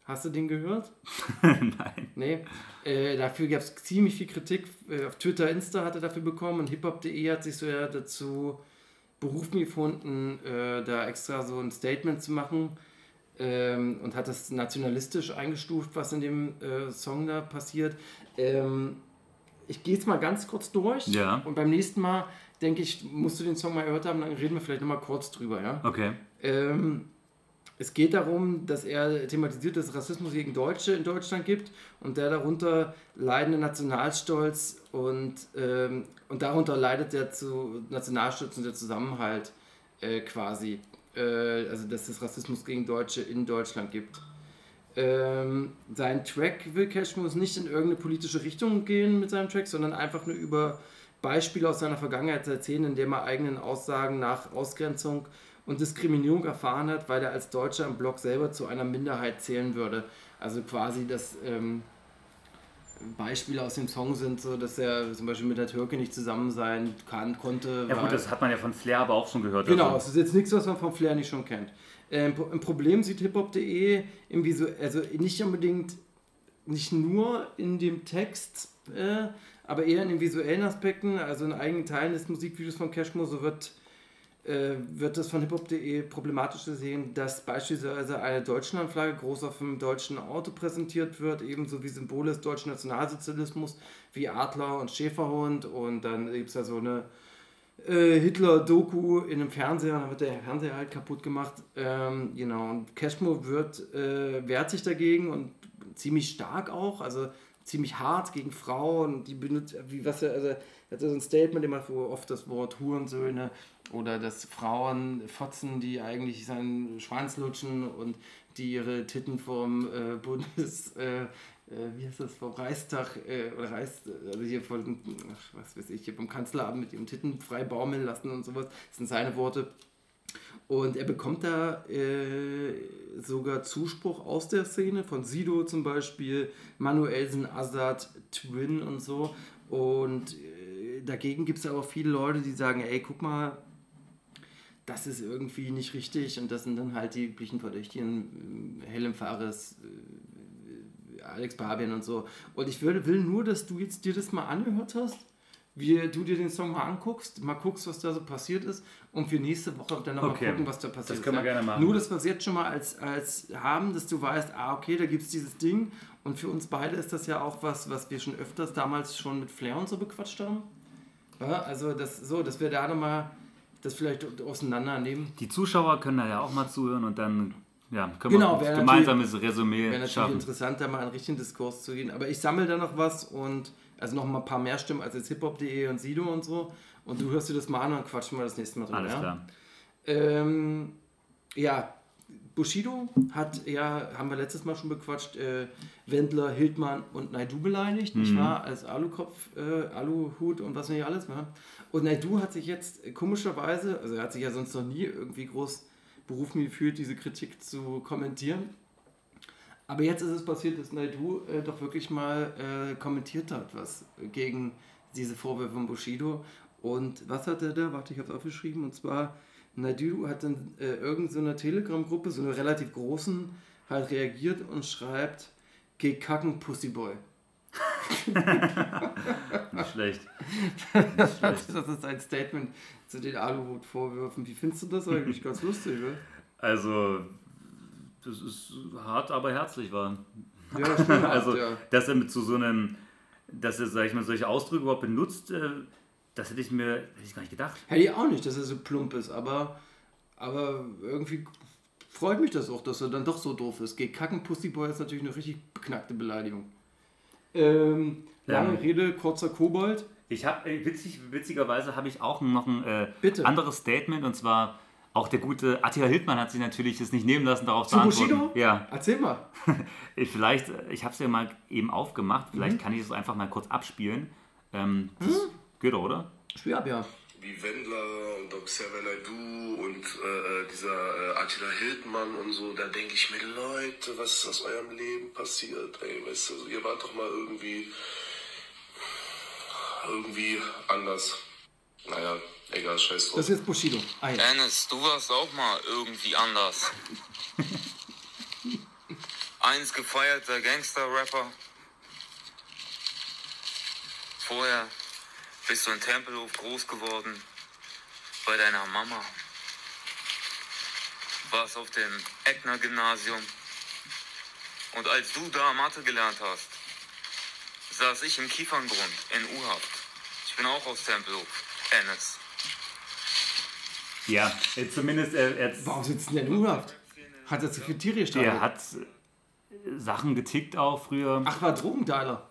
S5: Hast du den gehört?
S6: Nein.
S5: Nee. Äh, dafür gab es ziemlich viel Kritik. Äh, auf Twitter, Insta hat er dafür bekommen und hiphop.de hat sich so ja dazu berufen gefunden, äh, da extra so ein Statement zu machen ähm, und hat das nationalistisch eingestuft, was in dem äh, Song da passiert. Ähm, ich gehe jetzt mal ganz kurz durch
S6: Ja.
S5: und beim nächsten Mal denke ich, musst du den Song mal gehört haben, dann reden wir vielleicht nochmal kurz drüber, ja?
S6: Okay.
S5: Ähm, es geht darum, dass er thematisiert, dass es Rassismus gegen Deutsche in Deutschland gibt und der darunter leidende Nationalstolz und, ähm, und darunter leidet der zu Nationalstolz und der Zusammenhalt äh, quasi. Äh, also dass es Rassismus gegen Deutsche in Deutschland gibt. Ähm, sein Track will Cashmore nicht in irgendeine politische Richtung gehen mit seinem Track, sondern einfach nur über Beispiele aus seiner Vergangenheit erzählen, in dem er eigenen Aussagen nach Ausgrenzung und Diskriminierung erfahren hat, weil er als Deutscher im Blog selber zu einer Minderheit zählen würde. Also quasi, dass ähm, Beispiele aus dem Song sind, so dass er zum Beispiel mit der Türke nicht zusammen sein kann, konnte.
S6: Ja gut, das hat man ja von Flair aber auch schon gehört.
S5: Genau,
S6: Also,
S5: es ist jetzt nichts, was man von Flair nicht schon kennt. Ähm, ein Problem sieht hiphop.de im Visu also nicht unbedingt, nicht nur in dem Text, äh, aber eher in den visuellen Aspekten, also in eigenen Teilen des Musikvideos von Cashmo, so wird, wird das von hiphop.de problematisch gesehen, dass beispielsweise eine Deutschlandflagge groß auf dem deutschen Auto präsentiert wird, ebenso wie Symbole des deutschen Nationalsozialismus, wie Adler und Schäferhund. Und dann gibt es da so eine äh, Hitler-Doku in einem Fernseher, dann wird der Fernseher halt kaputt gemacht. Ähm, genau, und Cashmo wird, äh, wehrt sich dagegen und ziemlich stark auch, also ziemlich hart gegen Frauen, die benutzt, wie was er, also er hat so ein Statement immer, wo oft das Wort Hurensöhne oder dass Frauen fotzen, die eigentlich seinen Schwanz lutschen und die ihre Titten vom äh, Bundes, äh, äh, wie heißt das, vom Reichstag, äh, oder Reichs, also hier von, ach, was weiß ich, hier vom Kanzleramt mit ihrem Titten frei baumeln lassen und sowas. Das sind seine Worte. Und er bekommt da äh, sogar Zuspruch aus der Szene, von Sido zum Beispiel, Manuelsen, Azad, Twin und so. Und äh, dagegen gibt es aber auch viele Leute, die sagen, ey, guck mal, das ist irgendwie nicht richtig. Und das sind dann halt die üblichen Verdächtigen, äh, Helen Fares, äh, Alex Barbian und so. Und ich will, will nur, dass du jetzt dir das mal angehört hast, wie du dir den Song mal anguckst, mal guckst, was da so passiert ist und für nächste Woche dann nochmal
S6: Okay.
S5: gucken, was da passiert
S6: Das
S5: ist.
S6: können wir
S5: ja?
S6: gerne machen.
S5: Nur, dass wir es jetzt schon mal als, als haben, dass du weißt, ah, okay, da gibt es dieses Ding und für uns beide ist das ja auch was, was wir schon öfters damals schon mit Flair und so bequatscht haben. Ja, also das so, dass wir da nochmal das vielleicht auseinandernehmen.
S6: Die Zuschauer können da ja auch mal zuhören und dann ja, können
S5: Genau,
S6: wir ein gemeinsames Resümee
S5: Wäre natürlich
S6: schaffen.
S5: interessant, da mal einen richtigen Diskurs zu gehen. Aber ich sammle da noch was und Also noch mal ein paar mehr Stimmen als jetzt hiphop.de und Sido und so. Und du hörst dir das mal an und quatschen wir das nächste Mal drüber.
S6: Alles
S5: ja?
S6: klar.
S5: Ähm, ja, Bushido hat ja, haben wir letztes Mal schon bequatscht, äh, Wendler, Hildmann und Naidu beleidigt, nicht wahr? Als Alukopf, äh, Aluhut und was nicht alles war. Und Naidu hat sich jetzt äh, komischerweise, also er hat sich ja sonst noch nie irgendwie groß berufen gefühlt, diese Kritik zu kommentieren. Aber jetzt ist es passiert, dass Naidu äh, doch wirklich mal äh, kommentiert hat, was gegen diese Vorwürfe von Bushido. Und was hat er da? Warte, ich habe es aufgeschrieben. Und zwar, Naidu hat in äh, irgendeiner Telegram-Gruppe, so einer relativ großen, halt reagiert und schreibt, geh kacken, Pussyboy.
S6: Nicht schlecht.
S5: Das ist ein Statement zu den Aluhut-Vorwürfen. Wie findest du das eigentlich? Ganz lustig, oder?
S6: Also, das ist hart, aber herzlich war.
S5: Ja, stimmt.
S6: Also,
S5: ja.
S6: dass er mit zu so einem, dass er, sag ich mal, solche Ausdrücke überhaupt benutzt, äh, das hätte ich mir hätte ich gar nicht gedacht.
S5: Hätte ich auch nicht, dass er so plump ist, aber, aber irgendwie freut mich das auch, dass er dann doch so doof ist. Geh kacken, Pussyboy ist natürlich eine richtig beknackte Beleidigung. Ähm, lange
S6: Ähm.
S5: Rede, kurzer Kobold.
S6: Ich habe, witzig, witzigerweise habe ich auch noch ein äh, anderes Statement und zwar auch der gute Attila Hildmann hat sich natürlich das nicht nehmen lassen, darauf
S5: Zu
S6: zu antworten.
S5: Bushido?
S6: Ja,
S5: Erzähl mal.
S6: ich- vielleicht, äh, ich habe es ja mal eben aufgemacht,
S5: Mhm.
S6: vielleicht kann ich es einfach mal kurz abspielen. Ähm, das geht doch, oder?
S5: Spiel ab, ja.
S1: Wie Wendler und Xavier Naidoo und äh, dieser äh, Attila Hildmann und so, da denke ich mir, Leute, was ist aus eurem Leben passiert? Ey, weißt du, ihr wart doch mal irgendwie irgendwie anders. Naja, egal, scheiß drauf.
S5: Das ist jetzt Bushido. Ah, ja.
S3: Dennis, du warst auch mal irgendwie anders. Eins gefeierter Gangster-Rapper. Vorher bist du in Tempelhof groß geworden. Bei deiner Mama. Warst auf dem Eckner-Gymnasium. Und als du da Mathe gelernt hast, saß ich im Kieferngrund in U-Haft. Ich bin auch aus Tempelhof. Dennis.
S6: Ja, äh, zumindest er, er,
S5: Warum sitzt denn in U-Haft? Hat er zu viel Tiere
S6: der
S5: gestanden?
S6: hat äh, Sachen getickt auch früher.
S5: Ach, war Drogendeiler.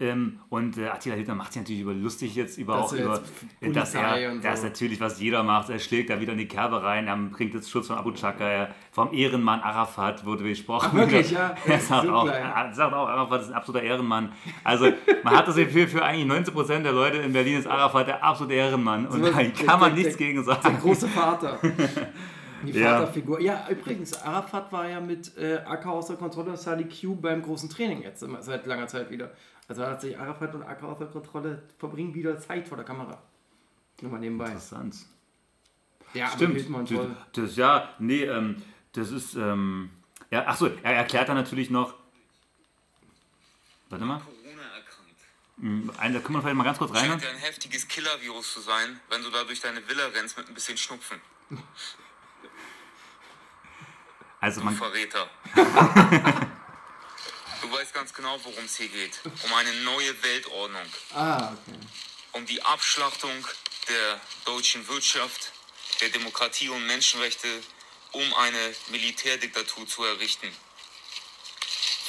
S6: Ähm, und äh, Attila Hildmann macht sich natürlich über lustig jetzt über
S5: Dass
S6: auch
S5: er
S6: über,
S5: jetzt
S6: dass er
S5: und
S6: das
S5: so.
S6: natürlich was jeder macht. Er schlägt da wieder in die Kerbe rein, er bringt jetzt Schutz von Abu Chaka. Er, vom Ehrenmann Arafat wurde gesprochen.
S5: Ach, wirklich, ja?
S6: Er sagt,
S5: So
S6: auch, er sagt auch, Arafat ist ein absoluter Ehrenmann. Also man hat das Gefühl, für eigentlich 19% der Leute in Berlin ist Arafat der absolute Ehrenmann. Und
S5: So,
S6: da
S5: der-
S6: kann man
S5: der-
S6: nichts
S5: der-
S6: gegen
S5: Der
S6: sagen.
S5: große Vater. Die
S6: Ja.
S5: Vaterfigur. Ja, übrigens, Arafat war ja mit äh, AK außer Kontrolle und Sally Q beim großen Training jetzt immer, seit langer Zeit wieder. Also hat sich Arafat und AK außer Kontrolle verbringen wieder Zeit vor der Kamera. Nur mal nebenbei.
S6: Interessant.
S5: Ja,
S6: Stimmt. Das, das, ja, nee, ähm, das ist, ähm, ja, achso, er erklärt dann natürlich noch, warte mal,
S3: Corona erkrankt.
S6: Hm, ein- da können wir vielleicht mal ganz kurz rein.
S3: Scheint ja ein heftiges Killer-Virus zu sein, wenn du da durch deine Villa rennst mit ein bisschen Schnupfen.
S6: Also
S3: Du
S6: man,
S3: Verräter. du weißt ganz genau, worum es hier geht. Um eine neue Weltordnung.
S5: Ah, okay.
S3: Um die Abschlachtung der deutschen Wirtschaft, der Demokratie und Menschenrechte, um eine Militärdiktatur zu errichten.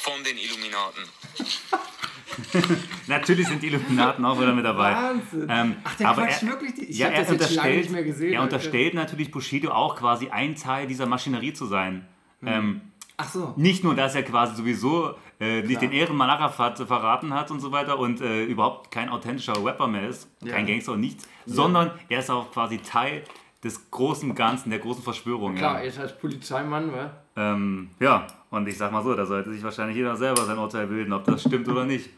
S3: Von den Illuminaten.
S6: natürlich sind die Illuminaten auch wieder mit dabei.
S5: Wahnsinn.
S6: Ähm,
S5: Ach, der
S6: aber
S5: quatscht
S6: er,
S5: wirklich die- ich
S6: ja,
S5: hab
S6: er
S5: das jetzt schon lange
S6: unterstellt,
S5: nicht mehr gesehen,
S6: er unterstellt natürlich Bushido auch quasi ein Teil dieser Maschinerie zu sein. Ähm,
S5: Ach so.
S6: Nicht nur, dass er quasi sowieso äh, nicht den Ehrenmann Arafat verraten hat und so weiter und äh, überhaupt kein authentischer Rapper mehr ist,
S5: Ja.
S6: kein Gangster und nichts, sondern er ist auch quasi Teil des großen Ganzen, der großen Verschwörung.
S5: Klar,
S6: ja.
S5: er ist als Polizeimann, wa?
S6: Ähm, ja, und ich sag mal so, da sollte sich wahrscheinlich jeder selber sein Urteil bilden, ob das stimmt oder nicht.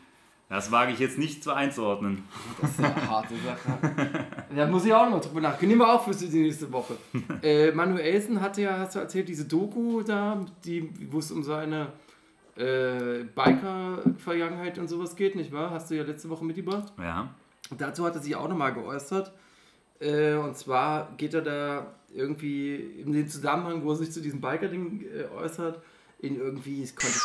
S6: Das wage ich jetzt nicht so einzuordnen.
S5: Das ist eine harte Sache. Da muss ich auch noch mal drüber nachdenken. Nehmen wir auf für die nächste Woche. äh, Manuelsen hatte ja, hast du erzählt, diese Doku da, die, wo es um seine äh, Biker-Vergangenheit und sowas geht, nicht wahr? Hast du ja letzte Woche mitgebracht.
S6: Ja.
S5: Und dazu hat er sich auch nochmal geäußert. Äh, und zwar geht er da irgendwie in den Zusammenhang, wo er sich zu diesem Biker-Ding äh, äußert, in irgendwie, es konnte.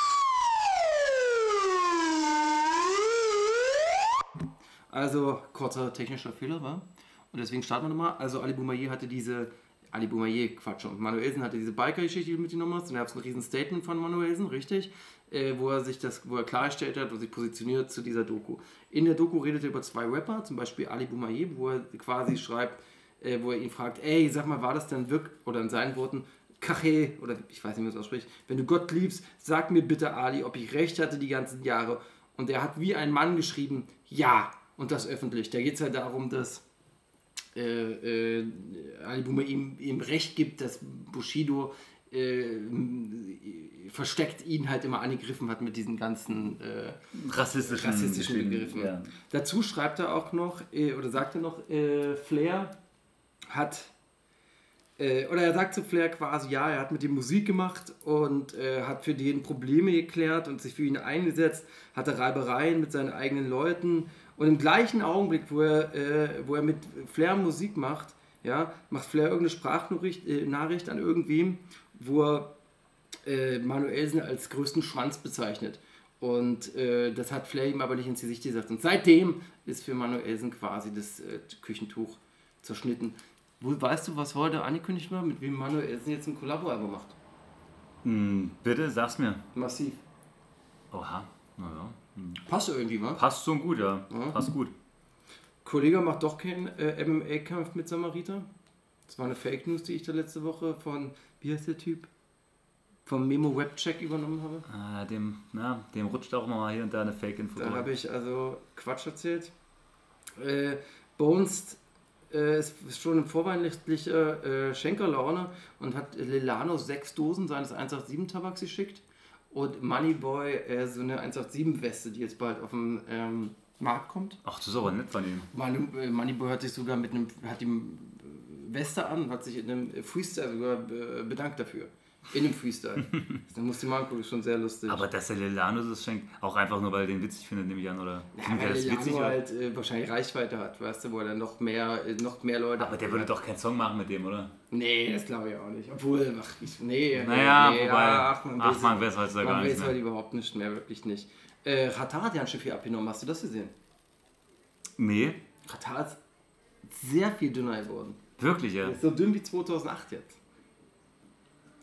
S5: Also, kurzer technischer Fehler, war. Und deswegen starten wir nochmal. Also, Ali Boumaier hatte diese Ali Boumaier, Quatsch. Und Manuelsen hatte diese Biker-Geschichte, die du mitgenommen hast. Und da gab es ein riesen Statement von Manuelsen, richtig? Äh, wo er sich das, wo er klargestellt hat und sich positioniert zu dieser Doku. In der Doku redet er über zwei Rapper, zum Beispiel Ali Boumaier, wo er quasi schreibt, äh, wo er ihn fragt, ey, sag mal, war das denn wirklich, oder in seinen Worten, Kache, oder ich weiß nicht, wie man es ausspricht, wenn du Gott liebst, sag mir bitte, Ali, ob ich recht hatte die ganzen Jahre. Und er hat wie ein Mann geschrieben, ja, und das öffentlich. Da geht es halt darum, dass äh, äh, Ali ihm, ihm recht gibt, dass Bushido äh, versteckt ihn halt immer angegriffen hat mit diesen ganzen äh,
S6: Rassistischen,
S5: rassistischen Begriffen.
S6: Ja.
S5: Dazu schreibt er auch noch, äh, oder sagt er noch, äh, Flair hat, äh, oder er sagt zu Flair quasi, ja, er hat mit ihm Musik gemacht und äh, hat für den Probleme geklärt und sich für ihn eingesetzt, hatte Reibereien mit seinen eigenen Leuten und im gleichen Augenblick, wo er, äh, wo er mit Flair Musik macht, ja, macht Flair irgendeine Sprachnachricht äh, Nachricht an irgendwem, wo er äh, Manuelsen als größten Schwanz bezeichnet. Und äh, das hat Flair ihm aber nicht ins Gesicht gesagt. Und seitdem ist für Manuelsen quasi das äh, Küchentuch zerschnitten. Wo, weißt du, was heute angekündigt war, mit wem Manuelsen jetzt ein Kollabo-Album macht?
S6: Hm, bitte, sag's mir.
S5: Massiv.
S6: Oha, naja.
S5: Passt irgendwie, wa?
S6: Passt schon gut, ja. Passt gut.
S5: Kollege macht doch keinen äh, MMA-Kampf mit Samariter. Das war eine Fake News, die ich da letzte Woche von, wie heißt der Typ? Vom Memo Webcheck übernommen habe.
S6: Ah, dem, na, dem rutscht auch immer mal hier und da eine Fake-Info.
S5: Da habe ich also Quatsch erzählt. Äh, Bones äh, ist schon in vorweihnachtlicher äh, Schenkerlaune und hat Lilano sechs Dosen seines 187-Tabaks geschickt und Moneyboy äh, so eine 187-Weste, die jetzt bald auf dem ähm, Markt kommt.
S6: Ach, das ist aber nett von ihm.
S5: Money, äh, Moneyboy hat sich sogar mit einem, hat ihm äh, Weste an hat sich in einem Freestyle sogar äh, bedankt dafür. In einem Freestyle. Dann musste man gucken, ist schon sehr lustig.
S6: Aber dass der Lilano das schenkt, auch einfach nur, weil er den witzig findet, nehme ich an, oder?
S5: Ja,
S6: er
S5: weil
S6: das
S5: der
S6: witzig?
S5: Halt äh, wahrscheinlich Reichweite hat, weißt du, wo er dann noch mehr, äh, noch mehr Leute
S6: Aber der würde doch keinen Song machen mit dem, oder?
S5: Nee, das glaube ich auch nicht. Obwohl, ach, ich, nee.
S6: Naja,
S5: nee,
S6: wobei,
S5: ach, man
S6: ach,
S5: weiß,
S6: man weiß
S5: man
S6: gar
S5: weiß
S6: nicht mehr.
S5: heute überhaupt nicht mehr, wirklich nicht. Äh, Ratar hat ja Schiff hier abgenommen, hast du das gesehen?
S6: Nee,
S5: Ratar ist sehr viel dünner geworden.
S6: wirklich, ja.
S5: Ist so dünn wie 2008 jetzt.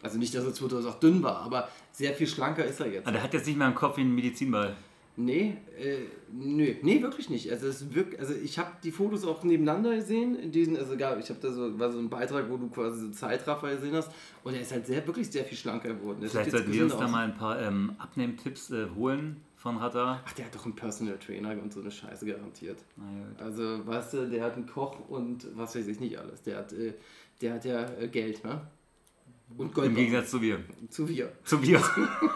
S5: Also nicht, dass er 2008 dünn war, aber sehr viel schlanker ist er jetzt.
S6: Ah, der hat jetzt nicht mehr im Kopf wie ein Medizinball.
S5: Nee, äh, nö, nee, wirklich nicht. Also, es wirkt, also ich habe die Fotos auch nebeneinander gesehen. In diesen, also egal, ich habe da so, war so ein Beitrag, wo du quasi so Zeitraffer gesehen hast. Und er ist halt sehr, wirklich sehr viel schlanker geworden. Der
S6: Vielleicht sollten wir uns
S5: gesünder
S6: da
S5: aus.
S6: mal ein paar ähm, Abnehmtipps äh, holen von Rata.
S5: Ach, der hat doch einen Personal Trainer und so eine Scheiße garantiert.
S6: Ja.
S5: Also, weißt du, der hat einen Koch und was weiß ich nicht alles. Der hat, äh, der hat ja äh, Geld, ne? Und Gold.
S6: Im Gegensatz zu wir.
S5: zu wir.
S6: Zu wir.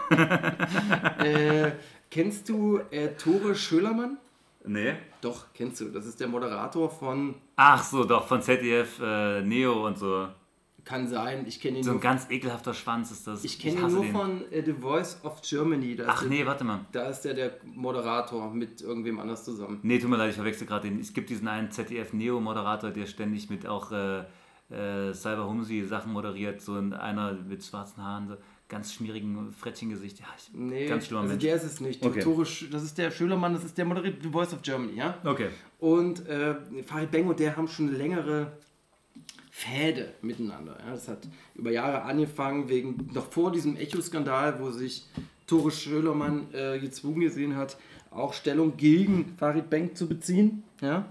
S5: äh, kennst du äh, Tore Schölermann?
S6: nee.
S5: Doch, kennst du. Das ist der Moderator von
S6: Ach so, doch, von ZDF, äh, Neo und so.
S5: Kann sein, ich kenne ihn
S6: So ein ganz ekelhafter Schwanz ist das.
S5: ich kenn ihn nur
S6: den.
S5: von äh, The Voice of Germany. Da
S6: Ach
S5: der,
S6: nee, warte mal.
S5: da ist der der Moderator mit irgendwem anders zusammen.
S6: Nee, tut mir leid, ich verwechsel gerade den. Es gibt diesen einen ZDF-Neo-Moderator, der ständig mit auch äh, äh, Cyber Humsi Sachen moderiert. So ein, einer mit schwarzen Haaren, so ganz schmierigen Frettchengesicht. Ja, ich,
S5: Nee,
S6: ganz schlimmer
S5: also
S6: Mensch.
S5: der ist es nicht.
S6: Okay.
S5: Tore das ist der Schölermann, das ist der Moderator The Voice of Germany, ja?
S6: Okay.
S5: Und äh, Farid Bang und der haben schon längere Fäde miteinander. Ja. Das hat über Jahre angefangen, wegen noch vor diesem Echo-Skandal, wo sich Tore Schölermann äh, gezwungen gesehen hat, auch Stellung gegen Farid Bang zu beziehen. Ja.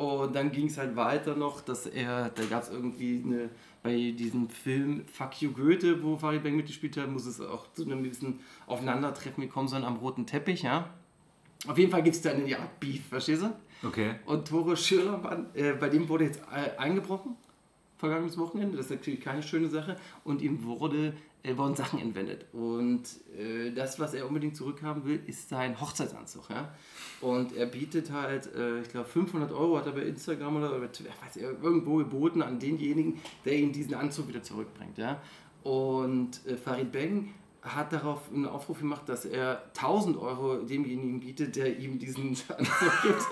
S5: Und dann ging es halt weiter noch, dass er, da gab es irgendwie eine, bei diesem Film Fuck You Goethe, wo Farid Bang mitgespielt hat, muss es auch zu einem gewissen Aufeinandertreffen gekommen sein am roten Teppich, ja. Auf jeden Fall gibt es da eine Art Beef, verstehst du?
S6: Okay.
S5: Und Tore Schirlermann, äh, bei dem wurde jetzt äh, eingebrochen, vergangenes Wochenende. Das ist natürlich keine schöne Sache. Und ihm wurde, äh, wurden Sachen entwendet. Und äh, das, was er unbedingt zurückhaben will, ist sein Hochzeitsanzug. Ja? Und er bietet halt, äh, ich glaube, 500 Euro hat er bei Instagram oder, oder weiß ich, irgendwo geboten an denjenigen, der ihm diesen Anzug wieder zurückbringt. Ja? Und äh, Farid Bang hat darauf einen Aufruf gemacht, dass er 1000 Euro demjenigen bietet, der ihm diesen Anzug gibt.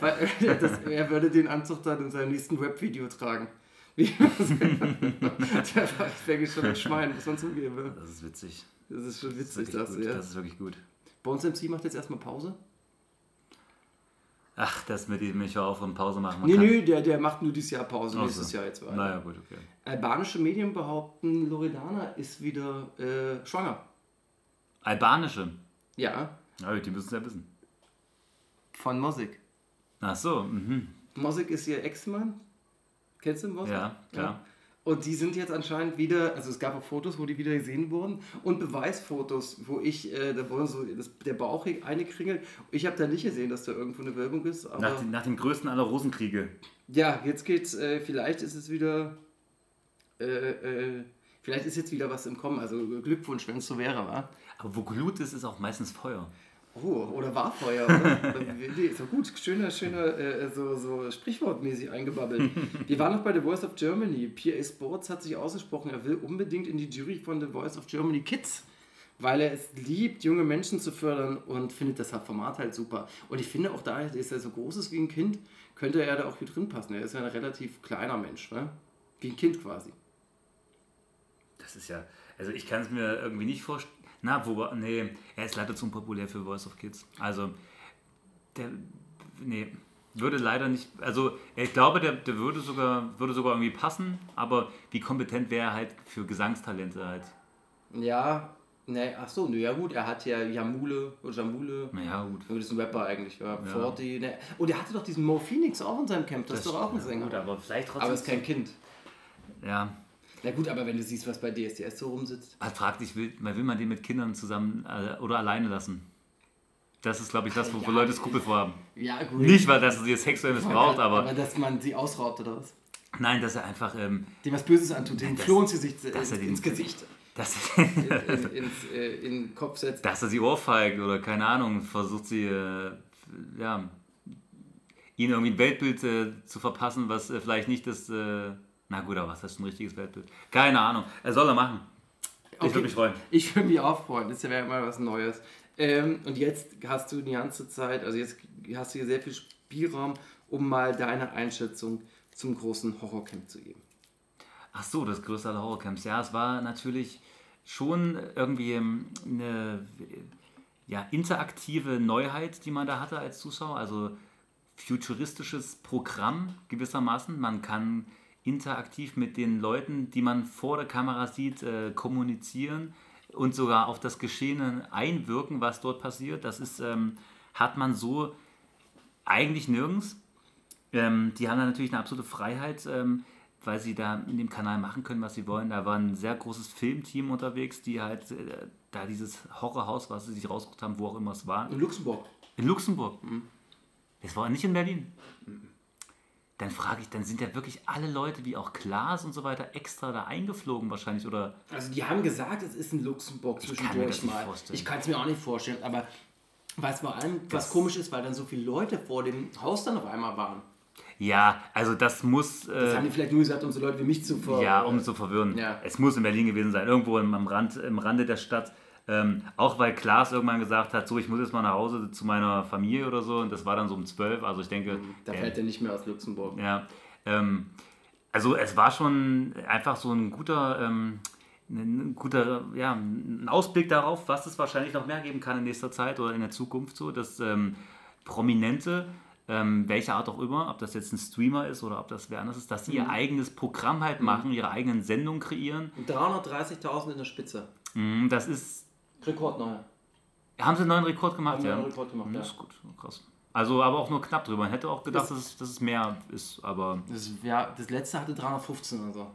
S5: Weil er, das, er würde den Anzug dann in seinem nächsten Webvideo tragen. Wie der Farid ist schon ein Schwein, muss man zugeben.
S6: Das ist witzig.
S5: Das ist schon
S6: Das ist
S5: witzig,
S6: wirklich
S5: das, ja.
S6: Das ist wirklich gut.
S5: Bones MC macht jetzt erstmal Pause.
S6: Ach, das mit dem ich auf und Pause machen. Man
S5: Nee, nee, der, der macht nur dieses Jahr Pause,
S6: Ach
S5: nächstes. Jahr jetzt weiter.
S6: Naja, gut, okay.
S5: Albanische Medien behaupten, Loredana ist wieder äh, schwanger.
S6: Albanische.
S5: Ja,
S6: Ja, die müssen es ja wissen.
S5: von Mosik.
S6: Ach so, mhm.
S5: Mosik ist ihr Ex-Mann. Kennst du Mosik?
S6: Ja, klar.
S5: Und die sind jetzt anscheinend wieder, also es gab auch Fotos, wo die wieder gesehen wurden und Beweisfotos, wo ich, äh, da wurde so das, der Bauch eingekringelt. Ich habe da nicht gesehen, dass da irgendwo eine Werbung ist.
S6: Nach, den- nach dem größten aller Rosenkriege.
S5: ja, jetzt geht's, äh, vielleicht ist es wieder, äh, äh, vielleicht ist jetzt wieder was im Kommen. Also Glückwunsch, wenn es so wäre, wa?
S6: Aber wo Glut ist, ist auch meistens Feuer.
S5: Oh, oder war Feuer, oder? nee, so gut, schöner, schöner, äh, so, so sprichwortmäßig eingebabbelt. Wir waren noch bei The Voice of Germany. PA Sports hat sich ausgesprochen, er will unbedingt in die Jury von The Voice of Germany Kids, weil er es liebt, junge Menschen zu fördern und findet das Format halt super. Und ich finde auch da, dass er so groß ist wie ein Kind, könnte er da auch gut drin passen. Er ist ja ein relativ kleiner Mensch, ne? Wie ein Kind quasi.
S6: Das ist ja, also ich kann es mir irgendwie nicht vorstellen. Na, wo, nee, er ist leider zu unpopulär für Voice of Kids. Also, der, nee, würde leider nicht, also ich glaube, der, der würde, sogar, würde sogar irgendwie passen, aber wie kompetent wäre er halt für Gesangstalente halt.
S5: Ja, ne, ach so, ne, ja gut, er hat ja Jamule, Jamule.
S6: Naja, gut.
S5: Das ist ein Rapper eigentlich, ja. 40, ne. Und er hatte doch diesen Mo Phoenix auch in seinem Camp, das, ist doch auch ein
S6: ja,
S5: Sänger.
S6: Gut, aber vielleicht trotzdem.
S5: aber ist kein Kind.
S6: Ja,
S5: Na gut, aber wenn du siehst, was bei DSDS so rumsitzt.
S6: man fragt sich, will, man will man den mit Kindern zusammen äh, oder alleine lassen? Das ist, glaube ich, das, wovor
S5: Ja,
S6: Leute Skrupel vorhaben.
S5: Ja, gut.
S6: Nicht, weil das sie sexuell missbraucht, aber
S5: Aber dass man sie ausraubt oder was?
S6: nein, dass er einfach, ähm,
S5: Dem was Böses antut, dem Floh ins Gesicht, äh,
S6: dass er
S5: ins,
S6: den-
S5: ins Gesicht,
S6: dass,
S5: in, in, ins, äh, in den Kopf setzt.
S6: dass er sie ohrfeigt oder keine Ahnung, versucht sie, äh, ja, ihnen irgendwie ein Weltbild äh, zu verpassen, was äh, vielleicht nicht das, äh, na gut, aber was ist ein richtiges Weltbild? Keine Ahnung, er soll er machen. Ich
S5: Okay.
S6: würde mich freuen.
S5: Ich würde mich auch freuen, das wäre mal was Neues. Ähm, und jetzt hast du die ganze Zeit, also jetzt hast du hier sehr viel Spielraum, um mal deine Einschätzung zum großen Horrorcamp zu geben.
S6: Ach so, das größte aller Horrorcamps. Ja, es war natürlich schon irgendwie ähm, eine ja, interaktive Neuheit, die man da hatte als Zuschauer. Also futuristisches Programm gewissermaßen. Man kann interaktiv mit den Leuten, die man vor der Kamera sieht, äh, kommunizieren und sogar auf das Geschehene einwirken, was dort passiert. Das ist, ähm, hat man so eigentlich nirgends. Ähm, die haben da natürlich eine absolute Freiheit, ähm, weil sie da in dem Kanal machen können, was sie wollen. Da war ein sehr großes Filmteam unterwegs, die halt äh, da dieses Horrorhaus, was sie sich rausgesucht haben, wo auch immer es war,
S5: In Luxemburg.
S6: in Luxemburg. Das war nicht in Berlin. Dann frage ich, dann sind ja wirklich alle Leute, wie auch Klaas und so weiter, extra da eingeflogen wahrscheinlich oder
S5: Also die haben gesagt, es ist in Luxemburg zwischendurch
S6: das nicht
S5: mal.
S6: vorstellen.
S5: Ich kann es mir auch nicht vorstellen, aber was vor allem was
S6: Das-
S5: komisch ist, weil dann so viele Leute vor dem Haus dann auf einmal waren.
S6: ja, also das muss
S5: Das
S6: äh,
S5: haben die vielleicht nur gesagt, um so Leute wie mich zu ver
S6: Ja, um zu verwirren.
S5: Ja.
S6: Es muss in Berlin gewesen sein, irgendwo im, am Rand, im Rande der Stadt. Ähm, auch weil Klaas irgendwann gesagt hat, so, ich muss jetzt mal nach Hause zu meiner Familie oder so. Und das war dann so um 12. Also ich denke,
S5: Da
S6: äh,
S5: fällt er nicht mehr aus Luxemburg.
S6: ja, ähm, also es war schon einfach so ein guter, ähm, ein guter, ja, ein Ausblick darauf, was es wahrscheinlich noch mehr geben kann in nächster Zeit oder in der Zukunft so, dass ähm, Prominente, ähm, welche Art auch immer, ob das jetzt ein Streamer ist oder ob das wer anders ist, dass sie ihr eigenes Programm halt machen, ihre eigenen Sendungen kreieren.
S5: 330.000 in der Spitze.
S6: Mhm, Das ist,
S5: Rekord neuer.
S6: haben sie einen neuen Rekord gemacht,
S5: Haben
S6: ja?
S5: einen neuen Rekord gemacht, ja.
S6: Das ist gut, krass. Also aber auch nur knapp drüber. Man hätte auch gedacht,
S5: Das-
S6: dass es, dass es mehr ist, aber
S5: Das, ja, das letzte hatte 315 oder so.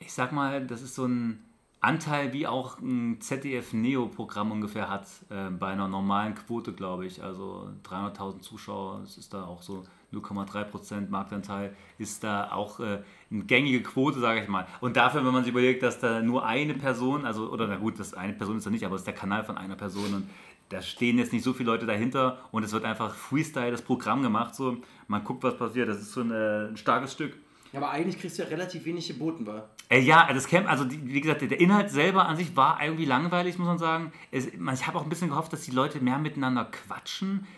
S6: ich sag mal, das ist so ein Anteil, wie auch ein ZDF-Neo-Programm ungefähr hat, äh, bei einer normalen Quote, glaube ich. Also 300.000 Zuschauer, das ist da auch so 0,3% Marktanteil, ist da auch äh, gängige Quote, sage ich mal. Und dafür, wenn man sich überlegt, dass da nur eine Person, also, oder na gut, das eine Person ist da nicht, aber es ist der Kanal von einer Person und da stehen jetzt nicht so viele Leute dahinter und es wird einfach Freestyle das Programm gemacht, so. Man guckt, was passiert, das ist so ein, äh, ein starkes Stück.
S5: Ja, aber eigentlich kriegst du ja relativ wenig geboten, war.
S6: Äh, ja, das Camp, also die, wie gesagt, der, Inhalt selber an sich war irgendwie langweilig, muss man sagen. Es, ich habe auch ein bisschen gehofft, dass die Leute mehr miteinander quatschen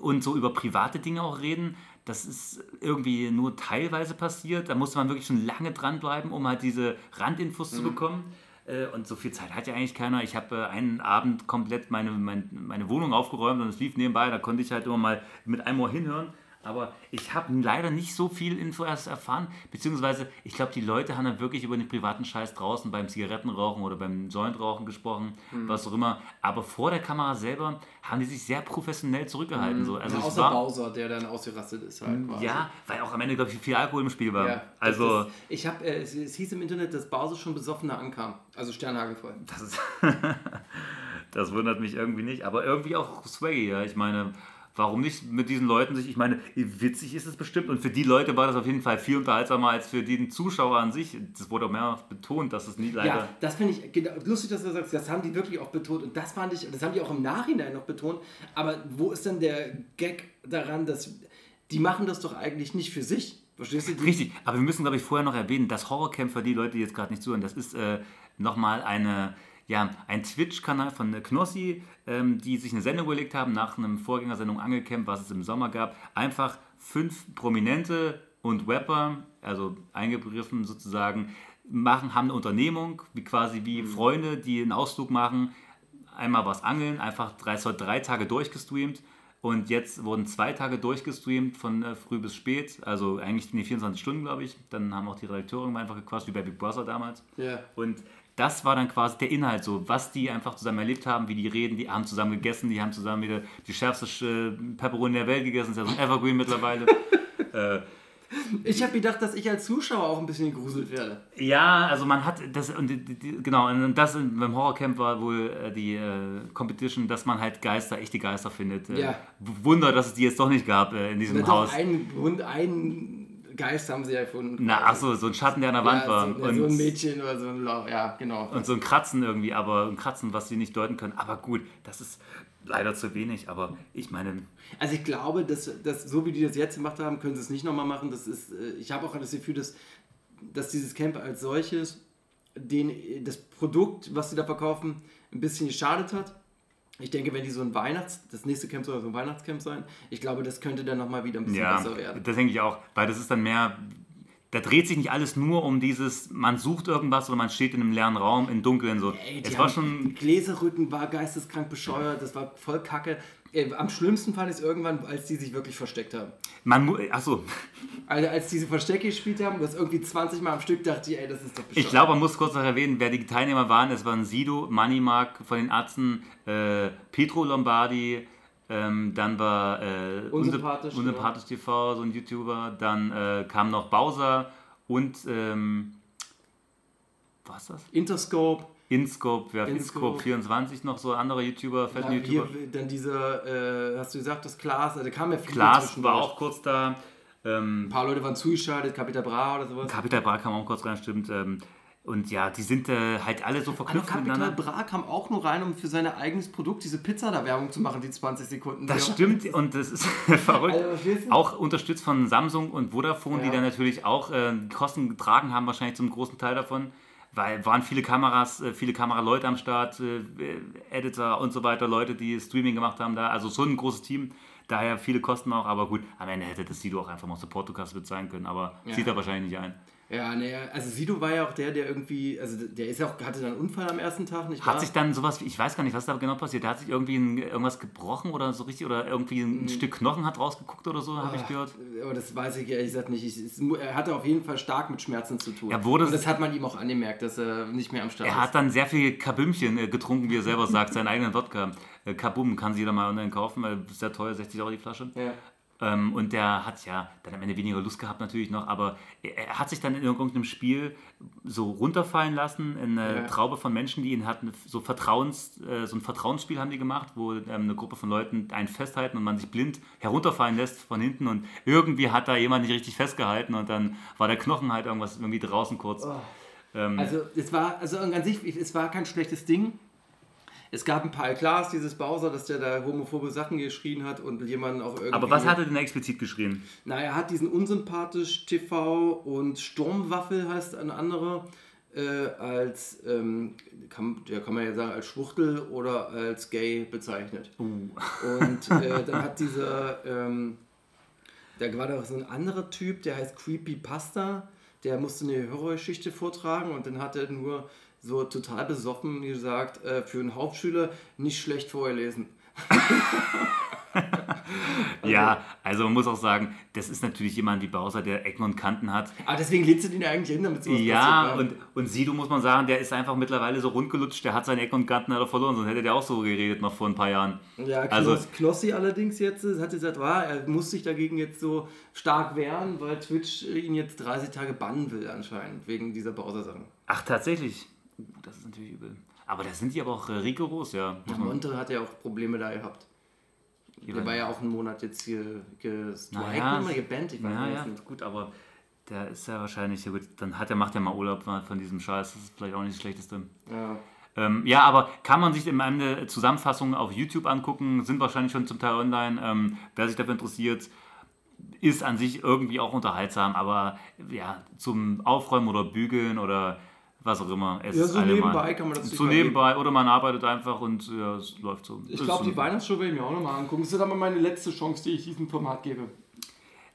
S6: und so über private Dinge auch reden. Das ist irgendwie nur teilweise passiert. Da musste man wirklich schon lange dranbleiben, um halt diese Randinfos zu bekommen. Äh, und so viel Zeit hat ja eigentlich keiner. Ich habe äh, einen Abend komplett meine, mein, meine Wohnung aufgeräumt und es lief nebenbei. Da konnte ich halt immer mal mit einem Ohr hinhören. Aber ich habe leider nicht so viel Info erst erfahren, beziehungsweise ich glaube, die Leute haben dann wirklich über den privaten Scheiß draußen beim Zigarettenrauchen oder beim Jointrauchen gesprochen, was auch immer. Aber vor der Kamera selber haben die sich sehr professionell zurückgehalten. So. Also es
S5: Außer
S6: war,
S5: Bowser, der dann ausgerastet ist halt quasi.
S6: ja, weil auch am Ende, glaube ich, viel Alkohol im Spiel war.
S5: Ja,
S6: also,
S5: das, ich habe, äh, es, es hieß im Internet, dass Bowser schon besoffener ankam. Also sternhagelvoll.
S6: das, ist das wundert mich irgendwie nicht. Aber irgendwie auch Swaggy, ja. Ich meine, warum nicht mit diesen Leuten sich, ich meine, witzig ist es bestimmt. Und für die Leute war das auf jeden Fall viel unterhaltsamer als für den Zuschauer an sich. Das wurde auch mehrmals betont, dass es nie leider.
S5: Ja, das finde ich genau, lustig, dass du sagst, das haben die wirklich auch betont. Und das fand ich, das haben die auch im Nachhinein noch betont. Aber wo ist denn der Gag daran, dass die machen das doch eigentlich nicht für sich? Verstehst du? Die,
S6: Richtig, aber wir müssen, glaube ich, vorher noch erwähnen, das Horrorcamp für die Leute, die jetzt gerade nicht zuhören, das ist äh, nochmal eine, ja, ein Twitch-Kanal von Knossi, ähm, die sich eine Sendung überlegt haben, nach einem Vorgängersendung Angelcamp, was es im Sommer gab. Einfach fünf Prominente und Rapper, also eingebegriffen sozusagen, machen, haben eine Unternehmung, wie quasi wie Freunde, die einen Ausflug machen, einmal was angeln, einfach drei, drei Tage durchgestreamt und jetzt wurden zwei Tage durchgestreamt von äh, früh bis spät, also eigentlich die 24 Stunden, glaube ich. Dann haben auch die Redakteurin einfach gequatscht, wie bei Big Brother damals.
S5: Ja.
S6: Und das war dann quasi der Inhalt, so was die einfach zusammen erlebt haben, wie die reden, die haben zusammen gegessen, die haben zusammen wieder die schärfste äh, Pepperoni der Welt gegessen, ist ja so ein Evergreen mittlerweile. äh,
S5: Ich habe gedacht, dass ich als Zuschauer auch ein bisschen gegruselt werde.
S6: Ja, also man hat das und die, die, genau und das beim Horrorcamp war wohl äh, die äh, Competition, dass man halt Geister, echte Geister findet. Äh,
S5: Ja.
S6: Wunder, dass es die jetzt doch nicht gab äh, in diesem Haus.
S5: einen, Hund, einen Geist haben sie ja erfunden.
S6: Na, ach so, so ein Schatten, der an der Wand
S5: ja,
S6: war.
S5: So,
S6: und,
S5: so ein Mädchen oder so ein Lau- Ja, genau.
S6: und so ein Kratzen irgendwie, aber ein Kratzen, was sie nicht deuten können. Aber gut, das ist leider zu wenig. Aber ich meine,
S5: Also ich glaube, dass, dass so wie die das jetzt gemacht haben, können sie es nicht nochmal machen. Das ist, äh, ich habe auch das Gefühl, dass, dass dieses Camp als solches den, das Produkt, was sie da verkaufen, ein bisschen geschadet hat. Ich denke, wenn die so ein Weihnachts-, das nächste Camp soll so ein Weihnachtscamp sein, ich glaube, das könnte dann nochmal wieder ein bisschen
S6: ja,
S5: besser werden.
S6: das denke ich auch, weil das ist dann mehr. Da dreht sich nicht alles nur um dieses, man sucht irgendwas oder man steht in einem leeren Raum, im Dunkeln so.
S5: Ey, die
S6: es war schon
S5: Gläserrücken war geisteskrank bescheuert, das war voll kacke. Äh, Am schlimmsten fand ich es irgendwann, als die sich wirklich versteckt haben.
S6: Man, achso,
S5: Also als diese Verstecke gespielt haben, das irgendwie 20 Mal am Stück, dachte ich, ey, das ist doch bescheuert.
S6: ich glaube, man muss kurz noch erwähnen, wer die Teilnehmer waren. Es waren Sido, Moneymark von den Arzten, äh, Petro Lombardi, ähm, dann war äh,
S5: Unsympathisch,
S6: Unsympathisch, Unsympathisch TV, so ein YouTuber. Dann äh, kam noch Bowser und ähm, was ist das?
S5: Interscope,
S6: Inscope, wer
S5: Inscope.
S6: Inscope 24 noch so andere YouTuber, Fashion
S5: Ja, hier,
S6: YouTuber.
S5: dann dieser, äh, hast du gesagt, das Klaas, also da kam ja viel
S6: Klaas war auch kurz da. Ähm,
S5: Ein paar Leute waren zugeschaltet, Capital Bra oder sowas.
S6: Capital Bra kam auch kurz rein, stimmt. Ähm, und ja, die sind äh, halt alle so verknüpft
S5: Capital
S6: miteinander.
S5: Bra kam auch nur rein, um für sein eigenes Produkt diese Pizza da Werbung zu machen, die 20 Sekunden.
S6: Das
S5: Ja.
S6: stimmt und das ist verrückt.
S5: Also?
S6: Auch unterstützt von Samsung und Vodafone, die
S5: Ja.
S6: dann natürlich auch äh, die Kosten getragen haben, wahrscheinlich zum großen Teil davon. Weil waren viele Kameras, äh, viele Kameraleute am Start, äh, Editor und so weiter, Leute, die Streaming gemacht haben da. Also schon ein großes Team. Daher viele Kosten auch, aber gut, am Ende hätte das Sido auch einfach mal Support-Kasse bezahlen können, aber
S5: Ja.
S6: sieht er wahrscheinlich nicht ein.
S5: Ja, nee, also Sido war ja auch der, der irgendwie, also der ist ja auch, hatte dann einen Unfall am ersten Tag, nicht wahr?
S6: Hat sich dann sowas, ich weiß gar nicht, was da genau passiert, der hat sich irgendwie ein, irgendwas gebrochen oder so richtig, oder irgendwie
S5: Mhm.
S6: ein Stück Knochen hat rausgeguckt oder so, habe ich gehört.
S5: Aber das weiß ich ehrlich gesagt nicht. Ich, es, er hatte auf jeden Fall stark mit Schmerzen zu tun.
S6: Er wurde-
S5: Und das hat man ihm auch angemerkt, dass er nicht mehr am Start
S6: Er
S5: ist.
S6: hat dann sehr viel Kabümmchen äh, getrunken, wie er selber sagt, seinen eigenen Wodka. Äh, Kabum kann sich jeder mal online kaufen, weil sehr teuer, 60 Euro die Flasche.
S5: Ja.
S6: Ähm, und der hat ja dann am Ende weniger Lust gehabt natürlich noch, aber er, hat sich dann in irgendeinem Spiel so runterfallen lassen in eine
S5: Ja.
S6: Traube von Menschen, die ihn hatten, so Vertrauens, äh, so ein Vertrauensspiel haben die gemacht, wo ähm, eine Gruppe von Leuten einen festhalten und man sich blind herunterfallen lässt von hinten und irgendwie hat da jemand nicht richtig festgehalten und dann war der Knochen halt irgendwas irgendwie draußen kurz. Ähm,
S5: Also es war, also an sich, es war kein schlechtes Ding. Es gab ein paar Eklas, dieses Bowser, dass der da homophobe Sachen geschrien hat und jemanden auch irgendwie...
S6: aber was hat er denn explizit geschrien?
S5: Na, er hat diesen unsympathisch TV und Sturmwaffel heißt ein anderer, äh, als, ähm, kann, der kann man ja sagen, als Schwuchtel oder als gay bezeichnet. Und äh, dann hat dieser, ähm, da war doch so ein anderer Typ, der heißt Creepy Pasta, der musste eine Horrorgeschichte vortragen und dann hat er nur so total besoffen gesagt, äh, für einen Hauptschüler nicht schlecht vorher lesen.
S6: Ja, also man muss auch sagen, das ist natürlich jemand wie Bowser, der Ecken und Kanten hat.
S5: Aber deswegen lädst du den ja eigentlich hin, damit sowas
S6: Ja, und, und Sido muss man sagen, der ist einfach mittlerweile so rundgelutscht, der hat seine Ecken und Kanten hat er verloren, sonst hätte der auch so geredet noch vor ein paar Jahren.
S5: Ja, Knos,
S6: Also-
S5: Knossi allerdings jetzt hat gesagt, war, er muss sich dagegen jetzt so stark wehren, weil Twitch ihn jetzt 30 Tage bannen will anscheinend, wegen dieser Bowser-Sachen.
S6: Ach, tatsächlich. Das ist natürlich übel. Aber da sind die aber auch äh, rigoros, ja. Man-
S5: Monte hat ja auch Probleme da gehabt. Der war ja auch einen Monat jetzt hier gestrikt,
S6: Naja,
S5: mal gebannt, ich weiß
S6: Ja,
S5: nicht.
S6: ja, gut, aber der ist ja wahrscheinlich, ja gut, dann hat er, macht er mal Urlaub von diesem Scheiß, das ist vielleicht auch nicht das Schlechteste.
S5: Ja.
S6: Ähm, ja, aber kann man sich im Ende Zusammenfassungen auf YouTube angucken, sind wahrscheinlich schon zum Teil online. Ähm, wer sich dafür interessiert, ist an sich irgendwie auch unterhaltsam, aber ja, zum Aufräumen oder Bügeln oder was auch immer. Es
S5: Ja,
S6: ist
S5: so nebenbei kann man das
S6: So nebenbei oder man arbeitet einfach und ja, es läuft so.
S5: Ich glaube,
S6: so-
S5: die Weihnachtsshow will ich mir auch nochmal angucken. Das ist aber meine letzte Chance, die ich diesem Format gebe.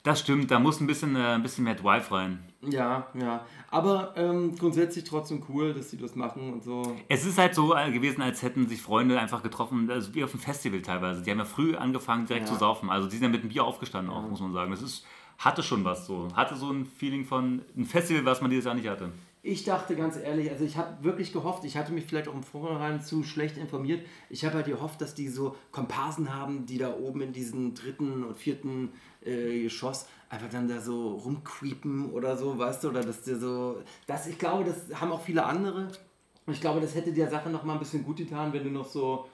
S6: Das stimmt, da muss ein bisschen, äh, ein bisschen mehr Drive rein.
S5: Ja, ja. Aber ähm, grundsätzlich trotzdem cool, dass sie das machen und so.
S6: Es ist halt so äh, gewesen, als hätten sich Freunde einfach getroffen, also wie auf einem Festival teilweise. Die haben ja früh angefangen, direkt
S5: Ja.
S6: zu saufen. Also die sind ja mit dem Bier aufgestanden auch, muss man sagen. Das ist, hatte schon was so. Hatte so ein Feeling von ein Festival, was man dieses Jahr nicht hatte.
S5: Ich dachte ganz ehrlich, also ich habe wirklich gehofft, ich hatte mich vielleicht auch im Vorhinein zu schlecht informiert. Ich habe halt gehofft, dass die so Komparsen haben, die da oben in diesem dritten und vierten äh, Geschoss einfach dann da so rumcreepen oder so, weißt du, oder dass der so. Das, ich glaube, das haben auch viele andere. Und ich glaube, das hätte der Sache noch mal ein bisschen gut getan, wenn du noch so.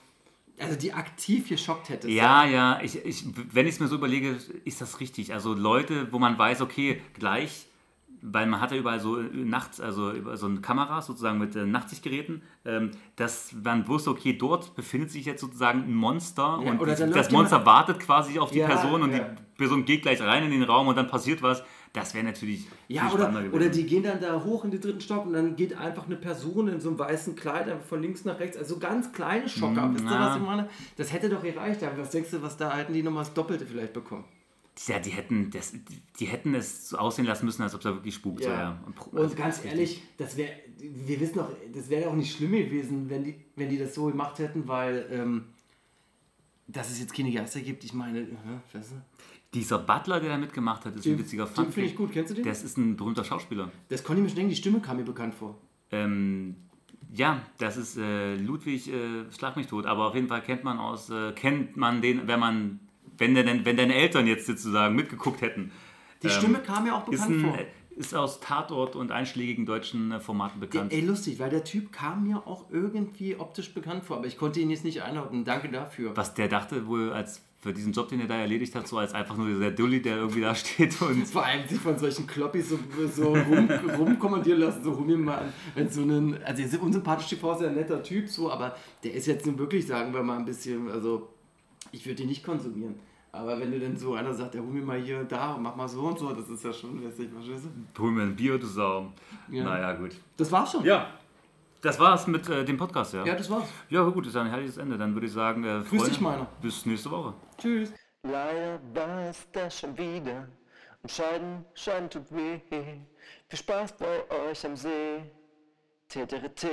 S5: Also die aktiv geschockt hättest.
S6: Ja, ja, ich, ich, wenn ich es mir so überlege, ist das richtig. Also Leute, wo man weiß, okay, gleich, weil man hat ja überall so äh, nachts, also über so eine Kamera sozusagen mit äh, Nachtsichtgeräten, ähm, dass man wusste, okay, dort befindet sich jetzt sozusagen ein Monster
S5: Ja,
S6: und das
S5: läuft
S6: Monster wartet quasi auf die
S5: Ja,
S6: Person und
S5: ja.
S6: die Person geht gleich rein in den Raum und dann passiert was. Das wäre natürlich
S5: Ja, oder,
S6: spannender
S5: oder die gehen dann da hoch in den dritten Stock und dann geht einfach eine Person in so einem weißen Kleid einfach von links nach rechts, also so ganz kleine Schocker.
S6: Mm,
S5: Wisst ihr, was ich meine? Das hätte doch gereicht. Aber was denkst du, was da hätten die nochmal das Doppelte vielleicht bekommen?
S6: Ja, die hätten, das, die hätten es so aussehen lassen müssen, als ob es da wirklich spukt. So, ja.
S5: Und,
S6: pro- also
S5: ganz ehrlich, das wäre, wir wissen doch, das wäre auch nicht schlimm gewesen, wenn die, wenn die das so gemacht hätten, weil, ähm, dass es jetzt keine Geister gibt. Ich meine, äh, weißt du?
S6: Dieser Butler, der da mitgemacht hat, ist ein witziger
S5: den
S6: Fun.
S5: finde ich gut. Kennst du den?
S6: Das ist ein berühmter Schauspieler.
S5: Das konnte ich mir schon denken, die Stimme kam mir bekannt vor.
S6: Ähm, ja, das ist äh, Ludwig äh, Schlag mich tot, aber auf jeden Fall kennt man aus, äh, kennt man den, wenn man, wenn, der, wenn deine Eltern jetzt sozusagen mitgeguckt hätten.
S5: Die Stimme kam mir auch bekannt
S6: ein,
S5: vor.
S6: ist aus Tatort und einschlägigen deutschen äh, Formaten bekannt.
S5: ey, lustig, weil der Typ kam mir auch irgendwie optisch bekannt vor, aber ich konnte ihn jetzt nicht einordnen. Danke dafür.
S6: Was der dachte wohl als für diesen Job, den er da erledigt hat, so als einfach nur dieser Dulli, der irgendwie da steht und
S5: Vor allem sich von solchen Kloppis so, so rum, rumkommandieren lassen, so mir mal an. Wenn so einen, also der unsympathisch TV ist ja ein netter Typ, so, aber der ist jetzt nun wirklich, sagen wir mal, ein bisschen, also ich würde ihn nicht konsumieren. Aber wenn du dann so einer sagt, ja, hol mir mal hier und da und mach mal so und so, das ist ja schon lässig, verstehst du?
S6: hol mir ein Bier, du Sau.
S5: Ja.
S6: Naja, gut.
S5: Das war's schon.
S6: Ja, das war's mit äh, dem Podcast, ja.
S5: Ja, das war's.
S6: Ja, gut, ist ein herrliches Ende. Dann würde ich sagen, äh,
S5: Grüß
S6: Freunde,
S5: dich, meiner.
S6: bis nächste Woche.
S5: Tschüss.
S7: Leider war es das schon wieder und Scheiden, Scheiden tut weh. Viel Spaß bei euch am See. TTRT,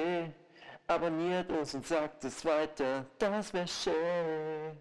S7: abonniert uns und sagt es weiter, das wär schön.